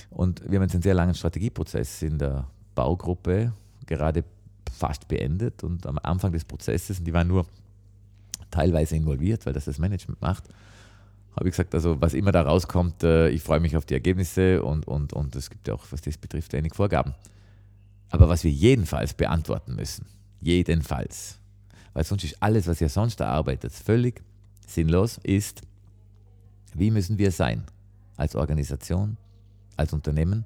C: Und wir haben jetzt einen sehr langen Strategieprozess in der Baugruppe gerade fast beendet und am Anfang des Prozesses, und die waren nur teilweise involviert, weil das das Management macht, habe ich gesagt, also was immer da rauskommt, äh, ich freue mich auf die Ergebnisse und, und, und es gibt ja auch, was das betrifft, einige Vorgaben. Aber was wir jedenfalls beantworten müssen, jedenfalls, weil sonst ist alles, was ihr sonst erarbeitet, völlig sinnlos, ist, wie müssen wir sein als Organisation, als Unternehmen,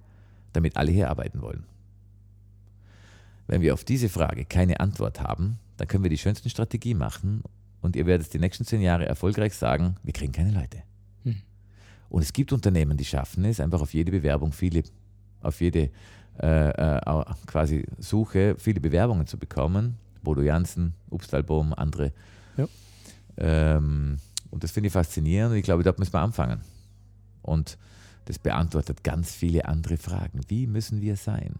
C: damit alle hier arbeiten wollen. Wenn wir auf diese Frage keine Antwort haben, dann können wir die schönsten Strategie machen und ihr werdet die nächsten zehn Jahre erfolgreich sagen, wir kriegen keine Leute. Hm. Und es gibt Unternehmen, die schaffen es, einfach auf jede Bewerbung viele, auf jede äh, äh, quasi Suche viele Bewerbungen zu bekommen. Bodo Jansen, Upstalboom, andere. Ja. Ähm, und das finde ich faszinierend und ich glaube, dort müssen wir anfangen. Und das beantwortet ganz viele andere Fragen. Wie müssen wir sein,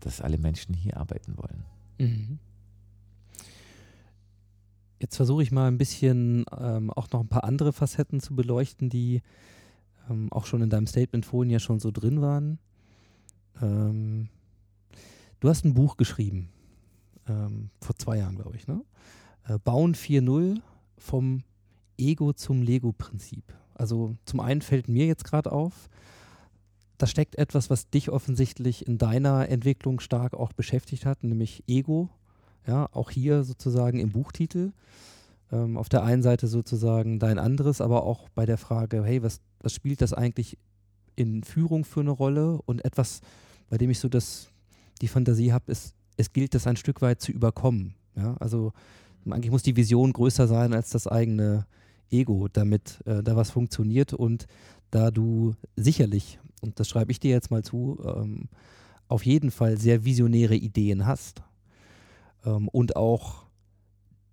C: dass alle Menschen hier arbeiten wollen? Mhm.
A: Jetzt versuche ich mal ein bisschen ähm, auch noch ein paar andere Facetten zu beleuchten, die ähm, auch schon in deinem Statement vorhin ja schon so drin waren. Ähm, du hast ein Buch geschrieben, ähm, vor zwei Jahren, glaube ich, ne? Äh, Bauen 4.0 vom Ego zum Lego-Prinzip. Also zum einen fällt mir jetzt gerade auf, da steckt etwas, was dich offensichtlich in deiner Entwicklung stark auch beschäftigt hat, nämlich Ego ja, auch hier sozusagen im Buchtitel. Ähm, auf der einen Seite sozusagen dein anderes, aber auch bei der Frage, hey, was, was spielt das eigentlich in Führung für eine Rolle? Und etwas, bei dem ich so das, die Fantasie habe, ist, es gilt das ein Stück weit zu überkommen. Ja? Also eigentlich muss die Vision größer sein als das eigene Ego, damit äh, da was funktioniert und da du sicherlich, und das schreibe ich dir jetzt mal zu, ähm, auf jeden Fall sehr visionäre Ideen hast ähm, und auch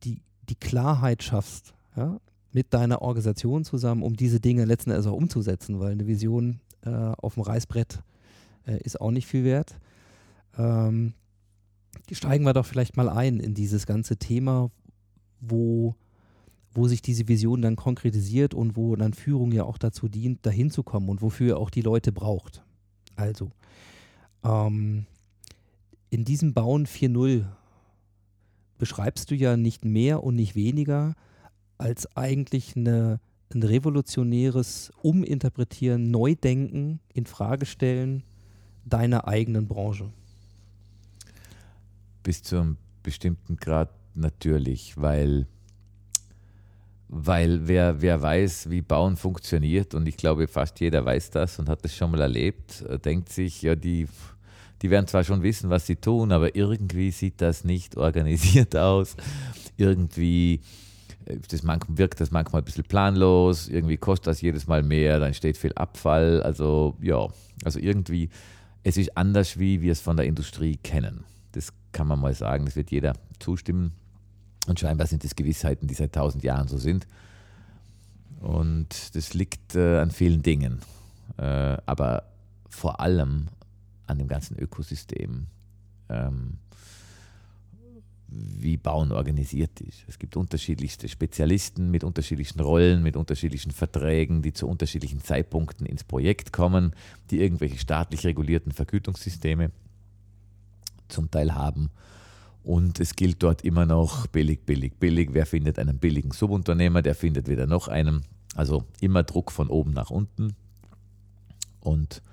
A: die, die Klarheit schaffst, ja, mit deiner Organisation zusammen, um diese Dinge letzten Endes auch umzusetzen, weil eine Vision äh, auf dem Reißbrett äh, ist auch nicht viel wert. Ähm, steigen wir doch vielleicht mal ein in dieses ganze Thema, wo, wo sich diese Vision dann konkretisiert und wo dann Führung ja auch dazu dient, dahin zu kommen und wofür ihr auch die Leute braucht. Also, ähm, in diesem Bauen 4.0 beschreibst du ja nicht mehr und nicht weniger als eigentlich eine, ein revolutionäres Uminterpretieren, Neudenken, Infragestellen deiner eigenen Branche.
C: Bis zu einem bestimmten Grad natürlich, weil, weil wer, wer weiß, wie Bauen funktioniert, und ich glaube, fast jeder weiß das und hat das schon mal erlebt, äh, denkt sich, ja, die die werden zwar schon wissen, was sie tun, aber irgendwie sieht das nicht [LAUGHS] organisiert aus. Irgendwie äh, das wirkt das manchmal ein bisschen planlos, irgendwie kostet das jedes Mal mehr, dann steht viel Abfall. Also ja, also irgendwie, es ist anders, wie wir es von der Industrie kennen. Das kann man mal sagen, das wird jeder zustimmen. Und scheinbar sind das Gewissheiten, die seit tausend Jahren so sind. Und das liegt äh, an vielen Dingen. Äh, aber vor allem an dem ganzen Ökosystem, ähm, wie Bauen organisiert ist. Es gibt unterschiedlichste Spezialisten mit unterschiedlichen Rollen, mit unterschiedlichen Verträgen, die zu unterschiedlichen Zeitpunkten ins Projekt kommen, die irgendwelche staatlich regulierten Vergütungssysteme zum Teil haben. Und es gilt dort immer noch billig, billig, billig. Wer findet einen billigen Subunternehmer, der findet wieder noch einen. Also immer Druck von oben nach unten. Und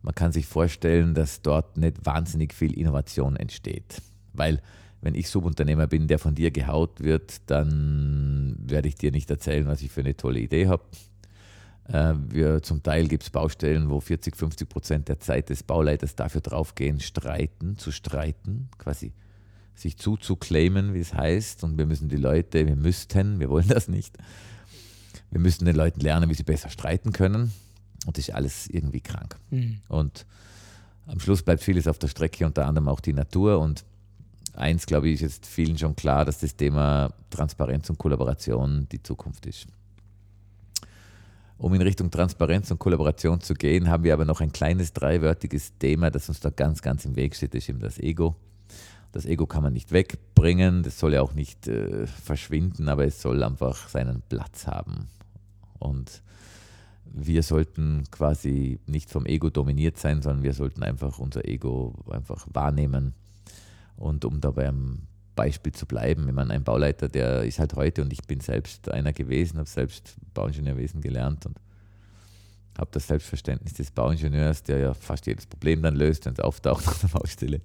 C: man kann sich vorstellen, dass dort nicht wahnsinnig viel Innovation entsteht. Weil wenn ich Subunternehmer bin, der von dir gehaut wird, dann werde ich dir nicht erzählen, was ich für eine tolle Idee habe. Äh, wir, zum Teil gibt es Baustellen, wo 40, 50 Prozent der Zeit des Bauleiters dafür draufgehen, streiten, zu streiten, quasi sich zuzuklämen, wie es heißt. Und wir müssen die Leute, wir müssten, wir wollen das nicht. Wir müssen den Leuten lernen, wie sie besser streiten können. Und das ist alles irgendwie krank. Mhm. Und am Schluss bleibt vieles auf der Strecke, unter anderem auch die Natur. Und eins, glaube ich, ist jetzt vielen schon klar, dass das Thema Transparenz und Kollaboration die Zukunft ist. Um in Richtung Transparenz und Kollaboration zu gehen, haben wir aber noch ein kleines dreiwörtiges Thema, das uns da ganz, ganz im Weg steht, das ist eben das Ego. Das Ego kann man nicht wegbringen, das soll ja auch nicht äh, verschwinden, aber es soll einfach seinen Platz haben. Und wir sollten quasi nicht vom Ego dominiert sein, sondern wir sollten einfach unser Ego einfach wahrnehmen. Und um da beim Beispiel zu bleiben, ich meine, ein Bauleiter, der ist halt heute und ich bin selbst einer gewesen, habe selbst Bauingenieurwesen gelernt und habe das Selbstverständnis des Bauingenieurs, der ja fast jedes Problem dann löst, wenn es auftaucht [LAUGHS] auf der Baustelle.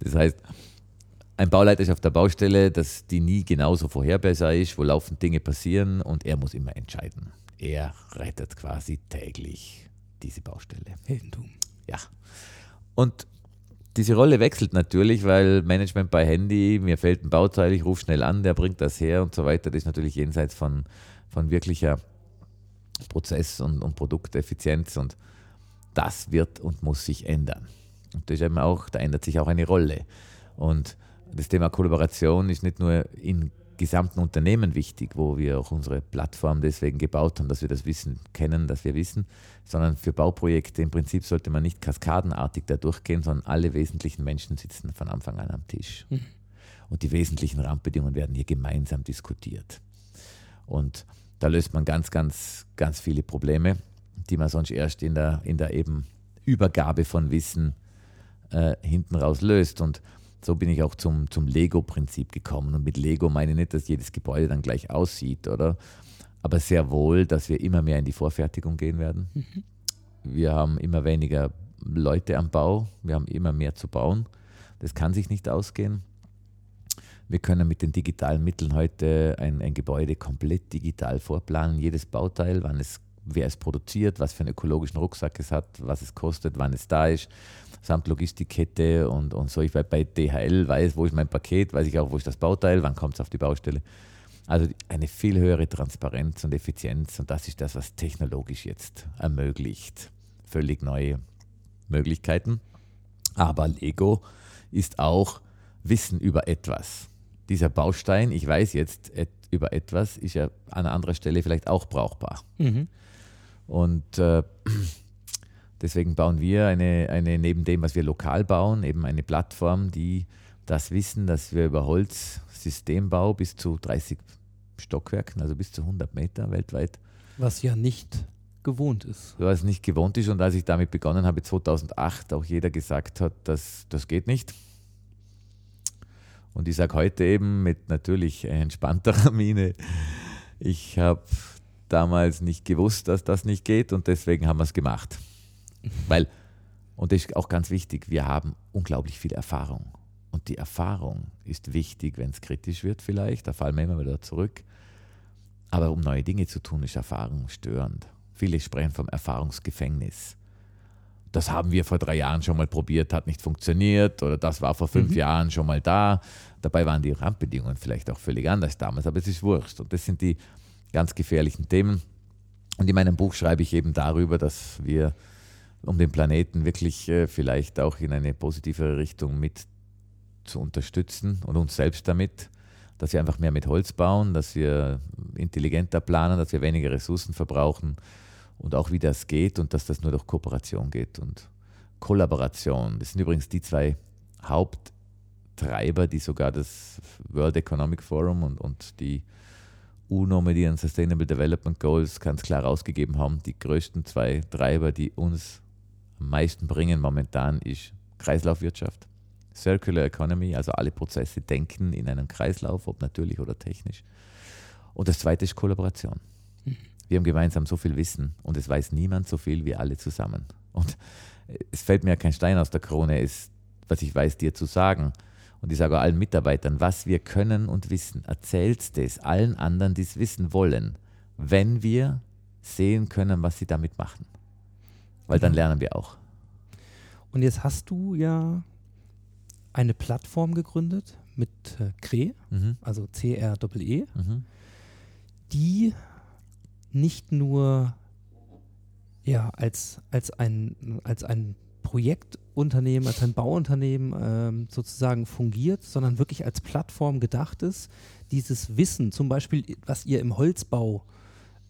C: Das heißt, ein Bauleiter ist auf der Baustelle, dass die nie genauso vorhersehbar ist, wo laufend Dinge passieren und er muss immer entscheiden. Er rettet quasi täglich diese Baustelle.
A: Heldentum.
C: Ja. Und diese Rolle wechselt natürlich, weil Management bei Handy, mir fällt ein Bauteil, ich rufe schnell an, der bringt das her und so weiter. Das ist natürlich jenseits von, von wirklicher Prozess- und, und Produkteffizienz und das wird und muss sich ändern. Und das ist eben auch, da ändert sich auch eine Rolle. Und das Thema Kollaboration ist nicht nur in gesamten Unternehmen wichtig, wo wir auch unsere Plattform deswegen gebaut haben, dass wir das Wissen kennen, dass wir wissen, sondern für Bauprojekte im Prinzip sollte man nicht kaskadenartig da durchgehen, sondern alle wesentlichen Menschen sitzen von Anfang an am Tisch. Mhm. Und die wesentlichen Randbedingungen werden hier gemeinsam diskutiert. Und da löst man ganz, ganz, ganz viele Probleme, die man sonst erst in der, in der eben Übergabe von Wissen äh, hinten raus löst. Und so bin ich auch zum, zum Lego-Prinzip gekommen. Und mit Lego meine ich nicht, dass jedes Gebäude dann gleich aussieht, oder? Aber sehr wohl, dass wir immer mehr in die Vorfertigung gehen werden. Mhm. Wir haben immer weniger Leute am Bau, wir haben immer mehr zu bauen. Das kann sich nicht ausgehen. Wir können mit den digitalen Mitteln heute ein, ein Gebäude komplett digital vorplanen, jedes Bauteil, wann es wer es produziert, was für einen ökologischen Rucksack es hat, was es kostet, wann es da ist, samt Logistikkette und, und so. Ich weiß, bei DHL weiß, wo ist mein Paket, weiß ich auch, wo ist das Bauteil, wann kommt es auf die Baustelle. Also eine viel höhere Transparenz und Effizienz und das ist das, was technologisch jetzt ermöglicht. Völlig neue Möglichkeiten. Aber Lego ist auch Wissen über etwas. Dieser Baustein, ich weiß jetzt über etwas, ist ja an anderer Stelle vielleicht auch brauchbar. Mhm. Und äh, [CLEARS THROAT] deswegen bauen wir eine, eine, neben dem, was wir lokal bauen, eben eine Plattform, die das Wissen, dass wir über Holzsystembau bis zu 30 Stockwerken, also bis zu 100 Meter weltweit.
A: Was ja nicht gewohnt ist.
C: Was nicht gewohnt ist und als ich damit begonnen habe, 2008, auch jeder gesagt hat, dass das geht nicht. Und ich sage heute eben mit natürlich entspannterer [LAUGHS] Miene, ich habe damals nicht gewusst, dass das nicht geht und deswegen haben wir es gemacht. [LAUGHS] Weil, und das ist auch ganz wichtig, wir haben unglaublich viel Erfahrung. Und die Erfahrung ist wichtig, wenn es kritisch wird vielleicht, da fallen wir immer wieder zurück. Aber um neue Dinge zu tun, ist Erfahrung störend. Viele sprechen vom Erfahrungsgefängnis. Das haben wir vor drei Jahren schon mal probiert, hat nicht funktioniert oder das war vor fünf mhm. Jahren schon mal da. Dabei waren die Randbedingungen vielleicht auch völlig anders damals, aber es ist wurscht. Und das sind die ganz gefährlichen Themen. Und in meinem Buch schreibe ich eben darüber, dass wir, um den Planeten wirklich äh, vielleicht auch in eine positivere Richtung mit zu unterstützen und uns selbst damit, dass wir einfach mehr mit Holz bauen, dass wir intelligenter planen, dass wir weniger Ressourcen verbrauchen und auch wie das geht und dass das nur durch Kooperation geht und Kollaboration. Das sind übrigens die zwei Haupttreiber, die sogar das World Economic Forum und, und die UNO mit ihren Sustainable Development Goals ganz klar rausgegeben haben, die größten zwei Treiber, die uns am meisten bringen momentan, ist Kreislaufwirtschaft, Circular Economy, also alle Prozesse denken in einem Kreislauf, ob natürlich oder technisch. Und das zweite ist Kollaboration. Wir haben gemeinsam so viel Wissen und es weiß niemand so viel wie alle zusammen. Und es fällt mir kein Stein aus der Krone, ist, was ich weiß, dir zu sagen. Und ich sage auch allen Mitarbeitern, was wir können und wissen, erzählt es allen anderen, die es wissen wollen, wenn wir sehen können, was sie damit machen. Weil dann
A: Mhm.
C: lernen wir auch.
A: Und jetzt hast du ja eine Plattform gegründet mit äh, CRE,
C: Mhm.
A: also C-R-E-E,
C: Mhm.
A: die nicht nur ja, als, als, ein, als ein Projektunternehmen, als ein Bauunternehmen ähm, sozusagen fungiert, sondern wirklich als Plattform gedacht ist, dieses Wissen, zum Beispiel, was ihr im Holzbau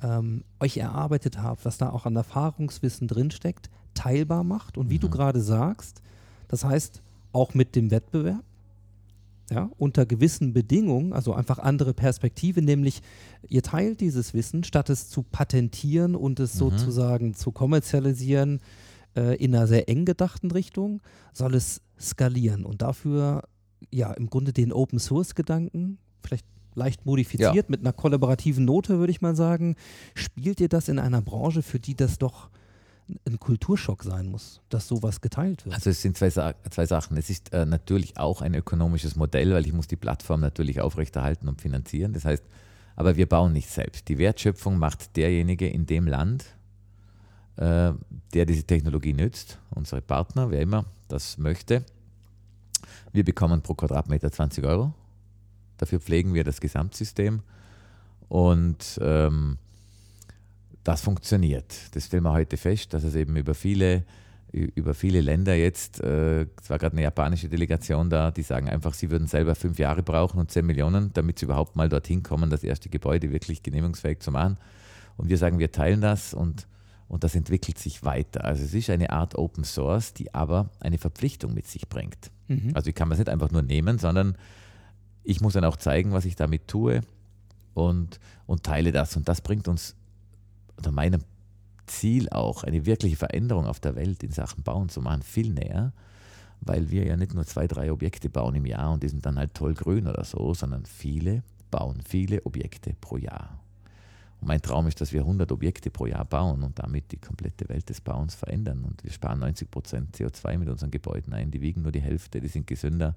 A: ähm, euch erarbeitet habt, was da auch an Erfahrungswissen drinsteckt, teilbar macht. Und wie du
C: Mhm.
A: gerade sagst, das heißt auch mit dem Wettbewerb, ja, unter gewissen Bedingungen, also einfach andere Perspektive, nämlich ihr teilt dieses Wissen, statt es zu patentieren und es
C: Mhm.
A: sozusagen zu kommerzialisieren äh, in einer sehr eng gedachten Richtung, soll es skalieren und dafür ja im Grunde den Open Source Gedanken, vielleicht leicht modifiziert mit einer kollaborativen Note, würde ich mal sagen, spielt ihr das in einer Branche, für die das doch ein Kulturschock sein muss, dass sowas geteilt wird?
C: Also es sind zwei, zwei Sachen. Es ist äh, natürlich auch ein ökonomisches Modell, weil ich muss die Plattform natürlich aufrechterhalten und finanzieren. Das heißt, aber wir bauen nicht selbst. Die Wertschöpfung macht derjenige in dem Land, der diese Technologie nützt, unsere Partner, wer immer das möchte. Wir bekommen pro Quadratmeter 20 Euro. Dafür pflegen wir das Gesamtsystem und ähm, das funktioniert. Das stellen wir heute fest, dass es eben über viele, über viele Länder jetzt, äh, es war gerade eine japanische Delegation da, die sagen einfach, sie würden selber fünf Jahre brauchen und 10 Millionen, damit sie überhaupt mal dorthin kommen, das erste Gebäude wirklich genehmigungsfähig zu machen. Und wir sagen, wir teilen das und, und das entwickelt sich weiter. Also es ist eine Art Open Source, die aber eine Verpflichtung mit sich bringt.
A: Mhm.
C: Also ich kann es nicht einfach nur nehmen, sondern ich muss dann auch zeigen, was ich damit tue und, und teile das. Und das bringt uns oder meinem Ziel auch, eine wirkliche Veränderung auf der Welt in Sachen Bauen zu machen, viel näher, weil wir ja nicht nur zwei, drei Objekte bauen im Jahr und die sind dann halt toll grün oder so, sondern viele bauen viele Objekte pro Jahr. Und mein Traum ist, dass wir 100 Objekte pro Jahr bauen und damit die komplette Welt des Bauens verändern. Und wir sparen 90 Prozent CO2 mit unseren Gebäuden ein. Die wiegen nur die Hälfte, die sind gesünder.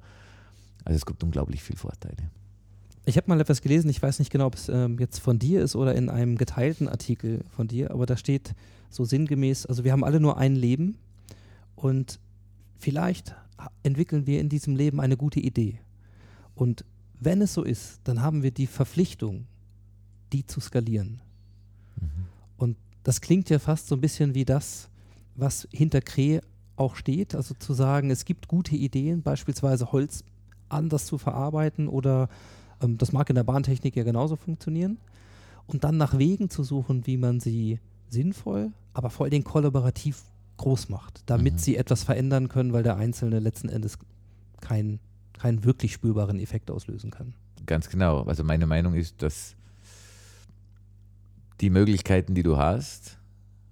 C: Also es gibt unglaublich viele Vorteile.
A: Ich habe mal etwas gelesen, ich weiß nicht genau, ob es ähm, jetzt von dir ist oder in einem geteilten Artikel von dir, aber da steht so sinngemäß, also wir haben alle nur ein Leben und vielleicht entwickeln wir in diesem Leben eine gute Idee. Und wenn es so ist, dann haben wir die Verpflichtung, die zu skalieren. Und das klingt ja fast so ein bisschen wie das, was hinter Kreh auch steht, also zu sagen, es gibt gute Ideen, beispielsweise Holz anders zu verarbeiten oder ähm, das mag in der Bahntechnik ja genauso funktionieren. Und dann nach Wegen zu suchen, wie man sie sinnvoll, aber vor allen Dingen kollaborativ groß macht, damit
C: Mhm.
A: sie etwas verändern können, weil der Einzelne letzten Endes keinen keinen wirklich spürbaren Effekt auslösen kann.
C: Ganz genau. Also meine Meinung ist, dass die Möglichkeiten, die du hast,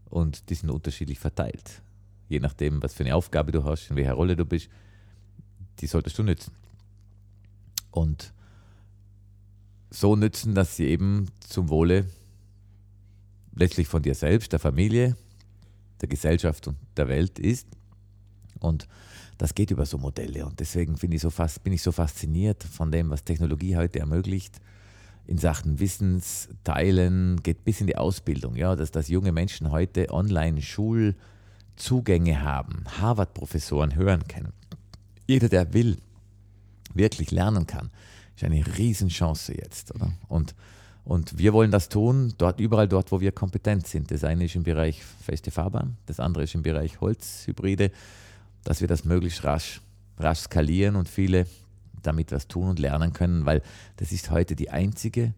C: und die sind unterschiedlich verteilt. Je nachdem, was für eine Aufgabe du hast, in welcher Rolle du bist, die solltest du nützen. Und so nützen, dass sie eben zum Wohle letztlich von dir selbst, der Familie, der Gesellschaft und der Welt ist. Und das geht über so Modelle. Und deswegen ich, so fast, bin ich so fasziniert von dem, was Technologie heute ermöglicht in Sachen Wissensteilen, geht bis in die Ausbildung. Ja, dass, dass junge Menschen heute online Schulzugänge haben, Harvard-Professoren hören können. Jeder, der will, wirklich lernen kann, ist eine Riesenchance jetzt. Oder? Und, und wir wollen das tun, dort, überall dort, wo wir kompetent sind. Das eine ist im Bereich feste Fahrbahn, das andere ist im Bereich Holzhybride, dass wir das möglichst rasch, rasch skalieren und viele damit was tun und lernen können, weil das ist heute die einzige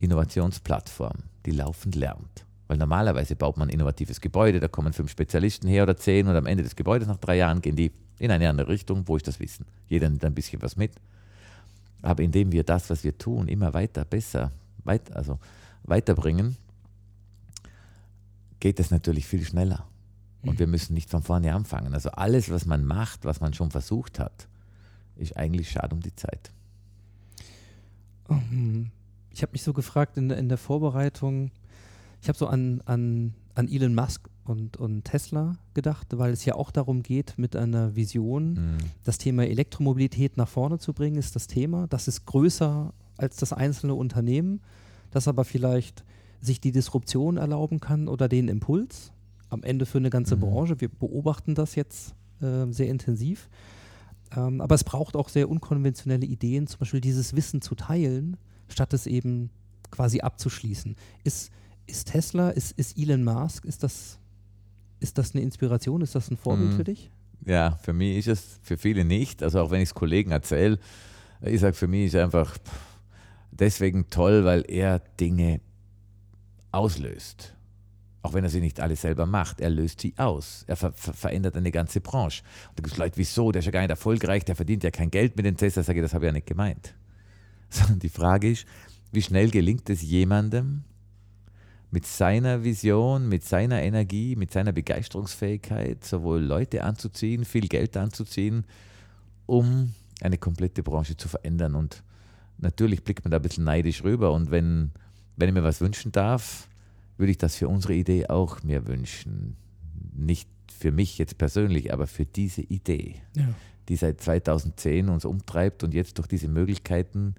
C: Innovationsplattform, die laufend lernt. Weil normalerweise baut man ein innovatives Gebäude, da kommen fünf Spezialisten her oder zehn und am Ende des Gebäudes nach drei Jahren gehen die in eine andere Richtung, wo ist das Wissen? Jeder nimmt ein bisschen was mit. Aber indem wir das, was wir tun, immer weiter, besser, weit, also weiterbringen, geht es natürlich viel schneller. Und wir müssen nicht von vorne anfangen. Also alles, was man macht, was man schon versucht hat, ist eigentlich schade um die Zeit.
A: Ähm, Ich habe mich so gefragt in, der- in der Vorbereitung, ich habe so an, an, an Elon Musk und, und Tesla gedacht, weil es ja auch darum geht, mit einer Vision
C: Mhm.
A: das Thema Elektromobilität nach vorne zu bringen, ist das Thema. Das ist größer als das einzelne Unternehmen, das aber vielleicht sich die Disruption erlauben kann oder den Impuls. Am Ende für eine ganze
C: Mhm.
A: Branche. Wir beobachten das jetzt äh, sehr intensiv. Ähm, aber es braucht auch sehr unkonventionelle Ideen, zum Beispiel dieses Wissen zu teilen, statt es eben quasi abzuschließen. Ist, ist Tesla, ist, ist Elon Musk, ist das, ist das eine Inspiration, ist das ein Vorbild
C: Mhm.
A: für dich?
C: Ja, für mich ist es, für viele nicht. Also auch wenn ich es Kollegen erzähle, ich sage, für mich ist einfach deswegen toll, weil er Dinge auslöst. Auch wenn er sie nicht alle selber macht, er löst sie aus. Er ver ver verändert eine ganze Branche. Und da gibt es Leute, wieso? Der ist ja gar nicht erfolgreich, der verdient ja kein Geld mit den Tesla. Sage ich, das habe ich ja nicht gemeint. [LAUGHS] Sondern die Frage ist, wie schnell gelingt es jemandem, mit seiner Vision, mit seiner Energie, mit seiner Begeisterungsfähigkeit, sowohl Leute anzuziehen, viel Geld anzuziehen, um eine komplette Branche zu verändern. Und natürlich blickt man da ein bisschen neidisch rüber. Und wenn, wenn ich mir was wünschen darf, würde ich das für unsere Idee auch mir wünschen. Nicht für mich jetzt persönlich, aber für diese Idee,
A: Ja.
C: die seit 2010 uns umtreibt und jetzt durch diese Möglichkeiten,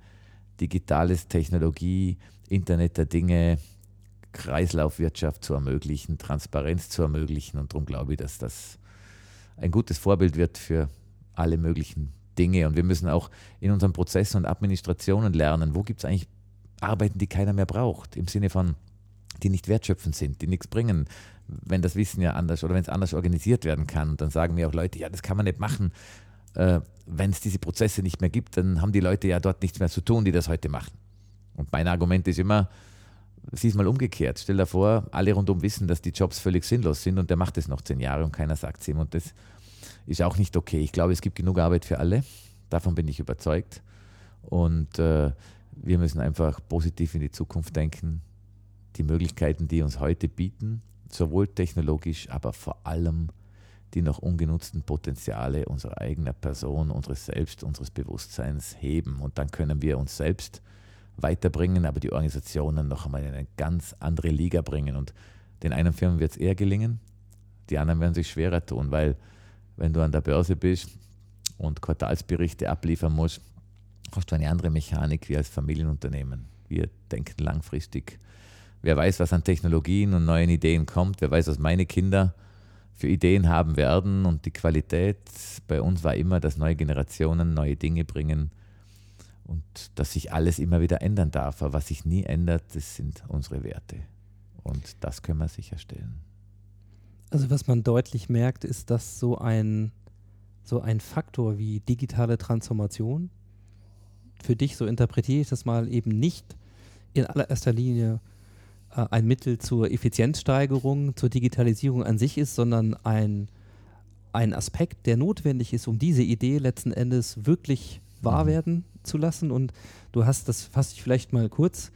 C: digitales Technologie, Internet der Dinge, Kreislaufwirtschaft zu ermöglichen, Transparenz zu ermöglichen. Und darum glaube ich, dass das ein gutes Vorbild wird für alle möglichen Dinge. Und wir müssen auch in unseren Prozessen und Administrationen lernen, wo gibt es eigentlich Arbeiten, die keiner mehr braucht, im Sinne von, die nicht wertschöpfend sind, die nichts bringen, wenn das Wissen ja anders oder wenn es anders organisiert werden kann. Und dann sagen mir auch Leute, ja, das kann man nicht machen. Äh, wenn es diese Prozesse nicht mehr gibt, dann haben die Leute ja dort nichts mehr zu tun, die das heute machen. Und mein Argument ist immer, sieh es mal umgekehrt. Stell dir vor, alle rundum wissen, dass die Jobs völlig sinnlos sind und der macht es noch zehn Jahre und keiner sagt es ihm. Und das ist auch nicht okay. Ich glaube, es gibt genug Arbeit für alle. Davon bin ich überzeugt. Und äh, wir müssen einfach positiv in die Zukunft denken. Die Möglichkeiten, die uns heute bieten, sowohl technologisch, aber vor allem die noch ungenutzten Potenziale unserer eigenen Person, unseres Selbst, unseres Bewusstseins heben. Und dann können wir uns selbst weiterbringen, aber die Organisationen noch einmal in eine ganz andere Liga bringen. Und den einen Firmen wird es eher gelingen, die anderen werden sich schwerer tun, weil wenn du an der Börse bist und Quartalsberichte abliefern musst, hast du eine andere Mechanik wie als Familienunternehmen. Wir denken langfristig. Wer weiß, was an Technologien und neuen Ideen kommt, wer weiß, was meine Kinder für Ideen haben werden. Und die Qualität bei uns war immer, dass neue Generationen neue Dinge bringen und dass sich alles immer wieder ändern darf. Aber was sich nie ändert, das sind unsere Werte. Und das können wir sicherstellen.
A: Also was man deutlich merkt, ist, dass so ein, so ein Faktor wie digitale Transformation für dich, so interpretiere ich das mal, eben nicht in allererster Linie ein Mittel zur Effizienzsteigerung, zur Digitalisierung an sich ist, sondern ein, ein Aspekt, der notwendig ist, um diese Idee letzten Endes wirklich wahr
C: Mhm.
A: werden zu lassen. Und du hast das, fasse ich vielleicht mal kurz,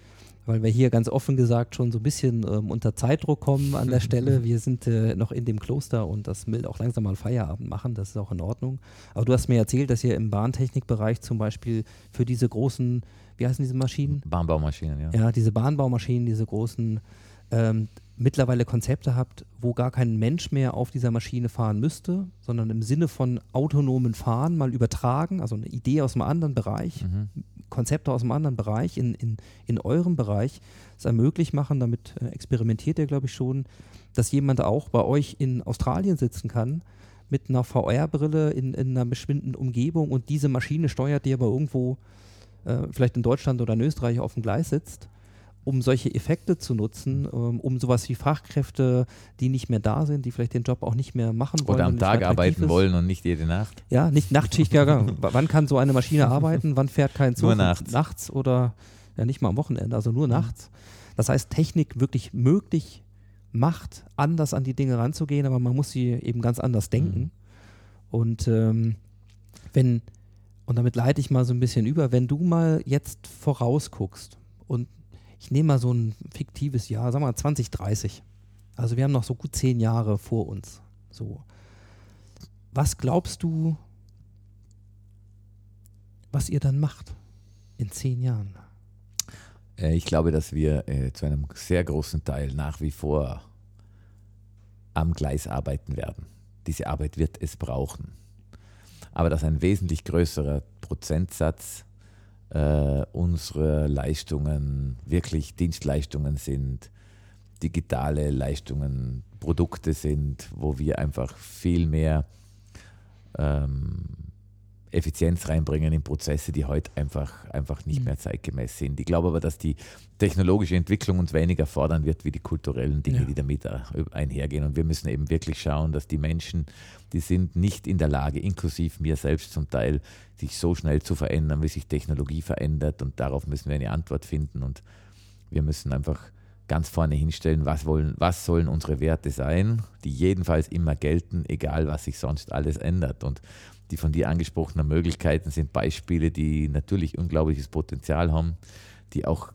A: weil wir hier ganz offen gesagt schon so ein bisschen ähm, unter Zeitdruck kommen an der Stelle. [LAUGHS] Wir sind äh, noch in dem Kloster und das will auch langsam mal Feierabend machen, das ist auch in Ordnung. Aber du hast mir erzählt, dass ihr im Bahntechnikbereich zum Beispiel für diese großen, wie heißen diese Maschinen?
C: Bahnbaumaschinen, ja.
A: Ja, diese Bahnbaumaschinen, diese großen, ähm, mittlerweile Konzepte habt, wo gar kein Mensch mehr auf dieser Maschine fahren müsste, sondern im Sinne von autonomen Fahren mal übertragen, also eine Idee aus einem anderen Bereich,
C: Mhm.
A: Konzepte aus einem anderen Bereich in, in, in eurem Bereich es ermöglicht machen, damit äh, experimentiert ihr, glaube ich, schon, dass jemand auch bei euch in Australien sitzen kann mit einer VR-Brille in, in einer bestimmten Umgebung und diese Maschine steuert, die aber irgendwo äh, vielleicht in Deutschland oder in Österreich auf dem Gleis sitzt, um solche Effekte zu nutzen, ähm, um sowas wie Fachkräfte, die nicht mehr da sind, die vielleicht den Job auch nicht mehr machen wollen.
C: Oder am Tag arbeiten
A: ist.
C: wollen und nicht jede Nacht.
A: Ja, nicht Nachtschicht, ja, genau. Wann kann so eine Maschine [LAUGHS] arbeiten? Wann fährt kein Zug?
C: Nur nachts.
A: Nachts oder ja nicht mal am Wochenende, also nur nachts. Das heißt, Technik wirklich möglich macht, anders an die Dinge ranzugehen, aber man muss sie eben ganz anders denken. Und ähm, wenn, und damit leite ich mal so ein bisschen über, wenn du mal jetzt vorausguckst und ich nehme mal so ein fiktives Jahr, sagen wir mal 2030. Also wir haben noch so gut zehn Jahre vor uns. So. Was glaubst du, was ihr dann macht in zehn Jahren?
C: Äh, Ich glaube, dass wir äh, zu einem sehr großen Teil nach wie vor am Gleis arbeiten werden. Diese Arbeit wird es brauchen. Aber dass ein wesentlich größerer Prozentsatz äh, unserer Leistungen wirklich Dienstleistungen sind, digitale Leistungen, Produkte sind, wo wir einfach viel mehr ähm, Effizienz reinbringen in Prozesse, die heute einfach, einfach nicht
A: Mhm.
C: mehr zeitgemäß sind. Ich glaube aber, dass die technologische Entwicklung uns weniger fordern wird wie die kulturellen Dinge,
A: Ja.
C: die damit äh, einhergehen. Und wir müssen eben wirklich schauen, dass die Menschen, die sind nicht in der Lage, inklusive mir selbst zum Teil, sich so schnell zu verändern, wie sich Technologie verändert. Und darauf müssen wir eine Antwort finden. Und wir müssen einfach ganz vorne hinstellen, was, wollen, was sollen unsere Werte sein, die jedenfalls immer gelten, egal was sich sonst alles ändert. Und die von dir angesprochenen Möglichkeiten sind Beispiele, die natürlich unglaubliches Potenzial haben, die auch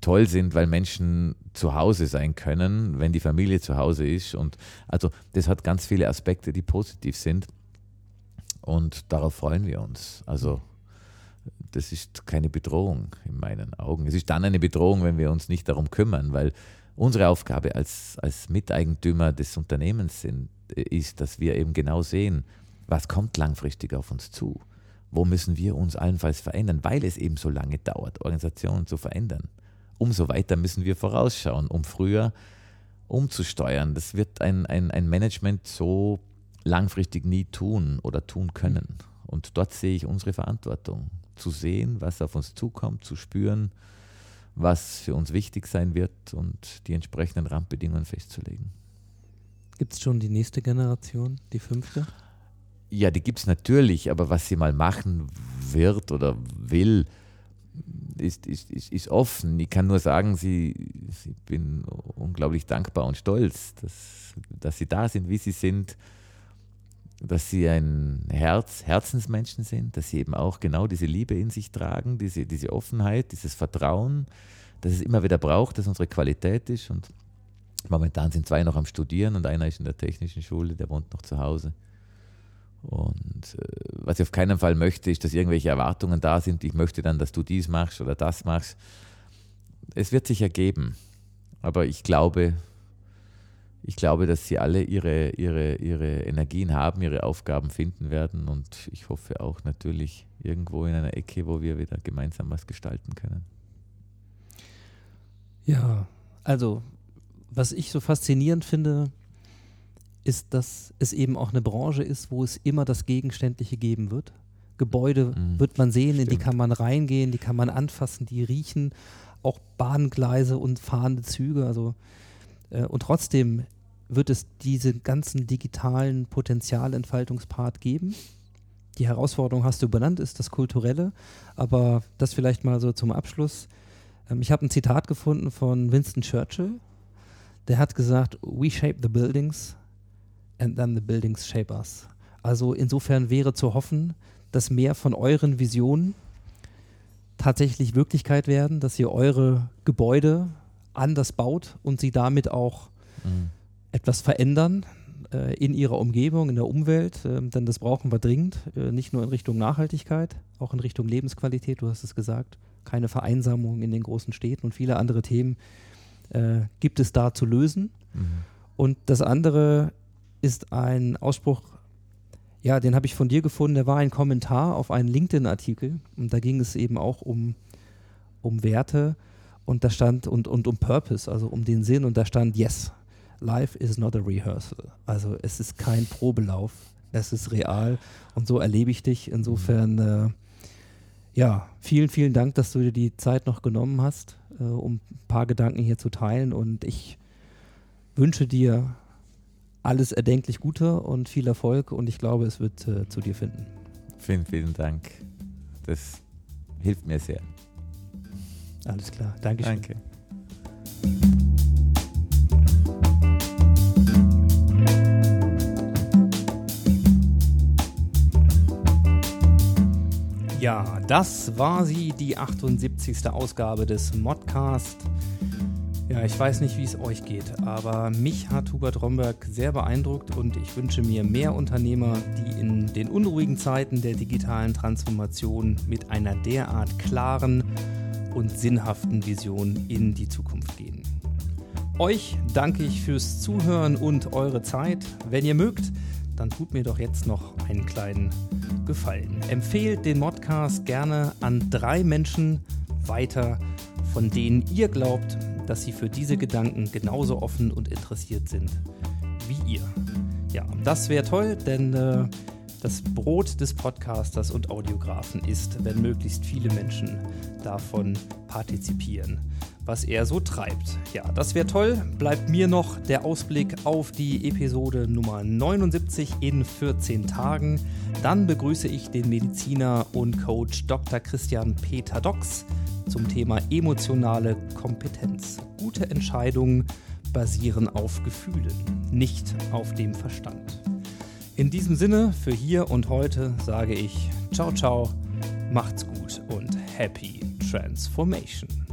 C: toll sind, weil Menschen zu Hause sein können, wenn die Familie zu Hause ist. Und also das hat ganz viele Aspekte, die positiv sind. Und darauf freuen wir uns. Also das ist keine Bedrohung in meinen Augen. Es ist dann eine Bedrohung, wenn wir uns nicht darum kümmern, weil unsere Aufgabe als, als Miteigentümer des Unternehmens sind, ist, dass wir eben genau sehen, was kommt langfristig auf uns zu. Wo müssen wir uns allenfalls verändern, weil es eben so lange dauert, Organisationen zu verändern. Umso weiter müssen wir vorausschauen, um früher umzusteuern. Das wird ein, ein, ein Management so langfristig nie tun oder tun können. Und dort sehe ich unsere Verantwortung, zu sehen, was auf uns zukommt, zu spüren, was für uns wichtig sein wird und die entsprechenden Randbedingungen festzulegen.
A: Gibt es schon die nächste Generation, die fünfte?
C: Ja, die gibt es natürlich, aber was sie mal machen wird oder will, ist, ist, ist, ist offen. Ich kann nur sagen, sie, ich bin unglaublich dankbar und stolz, dass, dass sie da sind, wie sie sind, dass sie ein Herz, Herzensmenschen sind, dass sie eben auch genau diese Liebe in sich tragen, diese, diese Offenheit, dieses Vertrauen, dass es immer wieder braucht, dass unsere Qualität ist. Und momentan sind zwei noch am Studieren und einer ist in der technischen Schule, der wohnt noch zu Hause. Und äh, was ich auf keinen Fall möchte, ist, dass irgendwelche Erwartungen da sind. Ich möchte dann, dass du dies machst oder das machst. Es wird sich ergeben. Aber ich glaube, ich glaube, dass sie alle ihre, ihre, ihre Energien haben, ihre Aufgaben finden werden. Und ich hoffe auch natürlich irgendwo in einer Ecke, wo wir wieder gemeinsam was gestalten können.
A: Ja, also was ich so faszinierend finde, ist, dass es eben auch eine Branche ist, wo es immer das Gegenständliche geben wird. Gebäude
C: Mhm.
A: wird man sehen, in die
C: Stimmt.
A: kann man reingehen, die kann man anfassen, die riechen, auch Bahngleise und fahrende Züge. Also, äh, und trotzdem wird es diese ganzen digitalen Potenzialentfaltungspart geben. Die Herausforderung hast du benannt, ist das Kulturelle, aber das vielleicht mal so zum Abschluss. Ähm, ich habe ein Zitat gefunden von Winston Churchill. Der hat gesagt, we shape the buildings and then the buildings shape us. Also insofern wäre zu hoffen, dass mehr von euren Visionen tatsächlich Wirklichkeit werden, dass ihr eure Gebäude anders baut und sie damit auch
C: Mhm.
A: etwas verändern äh, in ihrer Umgebung, in der Umwelt, ähm, denn das brauchen wir dringend, äh, nicht nur in Richtung Nachhaltigkeit, auch in Richtung Lebensqualität, du hast es gesagt, keine Vereinsamung in den großen Städten und viele andere Themen äh, gibt es da zu lösen.
C: Mhm.
A: Und das andere ist ein Ausspruch, ja, den habe ich von dir gefunden, der war ein Kommentar auf einen LinkedIn-Artikel und da ging es eben auch um, um Werte und da stand und, und um Purpose, also um den Sinn und da stand, yes, life is not a rehearsal. Also es ist kein Probelauf, es ist real und so erlebe ich dich. Insofern, äh, ja, vielen, vielen Dank, dass du dir die Zeit noch genommen hast, äh, um ein paar Gedanken hier zu teilen und ich wünsche dir alles erdenklich Gute und viel Erfolg und ich glaube, es wird äh, zu dir finden.
C: Vielen, vielen Dank. Das hilft mir sehr.
A: Alles klar. Dankeschön.
C: Danke.
A: Ja, das war sie, die 78. Ausgabe des Modcast. Ja, ich weiß nicht, wie es euch geht, aber mich hat Hubert Romberg sehr beeindruckt und ich wünsche mir mehr Unternehmer, die in den unruhigen Zeiten der digitalen Transformation mit einer derart klaren und sinnhaften Vision in die Zukunft gehen. Euch danke ich fürs Zuhören und eure Zeit. Wenn ihr mögt, dann tut mir doch jetzt noch einen kleinen Gefallen. Empfehlt den Modcast gerne an drei Menschen weiter, von denen ihr glaubt, dass sie für diese Gedanken genauso offen und interessiert sind wie ihr. Ja, das wäre toll, denn äh, das Brot des Podcasters und Audiografen ist, wenn möglichst viele Menschen davon partizipieren, was er so treibt. Ja, das wäre toll. Bleibt mir noch der Ausblick auf die Episode Nummer 79 in 14 Tagen. Dann begrüße ich den Mediziner und Coach Dr. Christian Peter Dox zum Thema emotionale Kompetenz. Gute Entscheidungen basieren auf Gefühlen, nicht auf dem Verstand. In diesem Sinne, für hier und heute sage ich ciao ciao, macht's gut und happy transformation.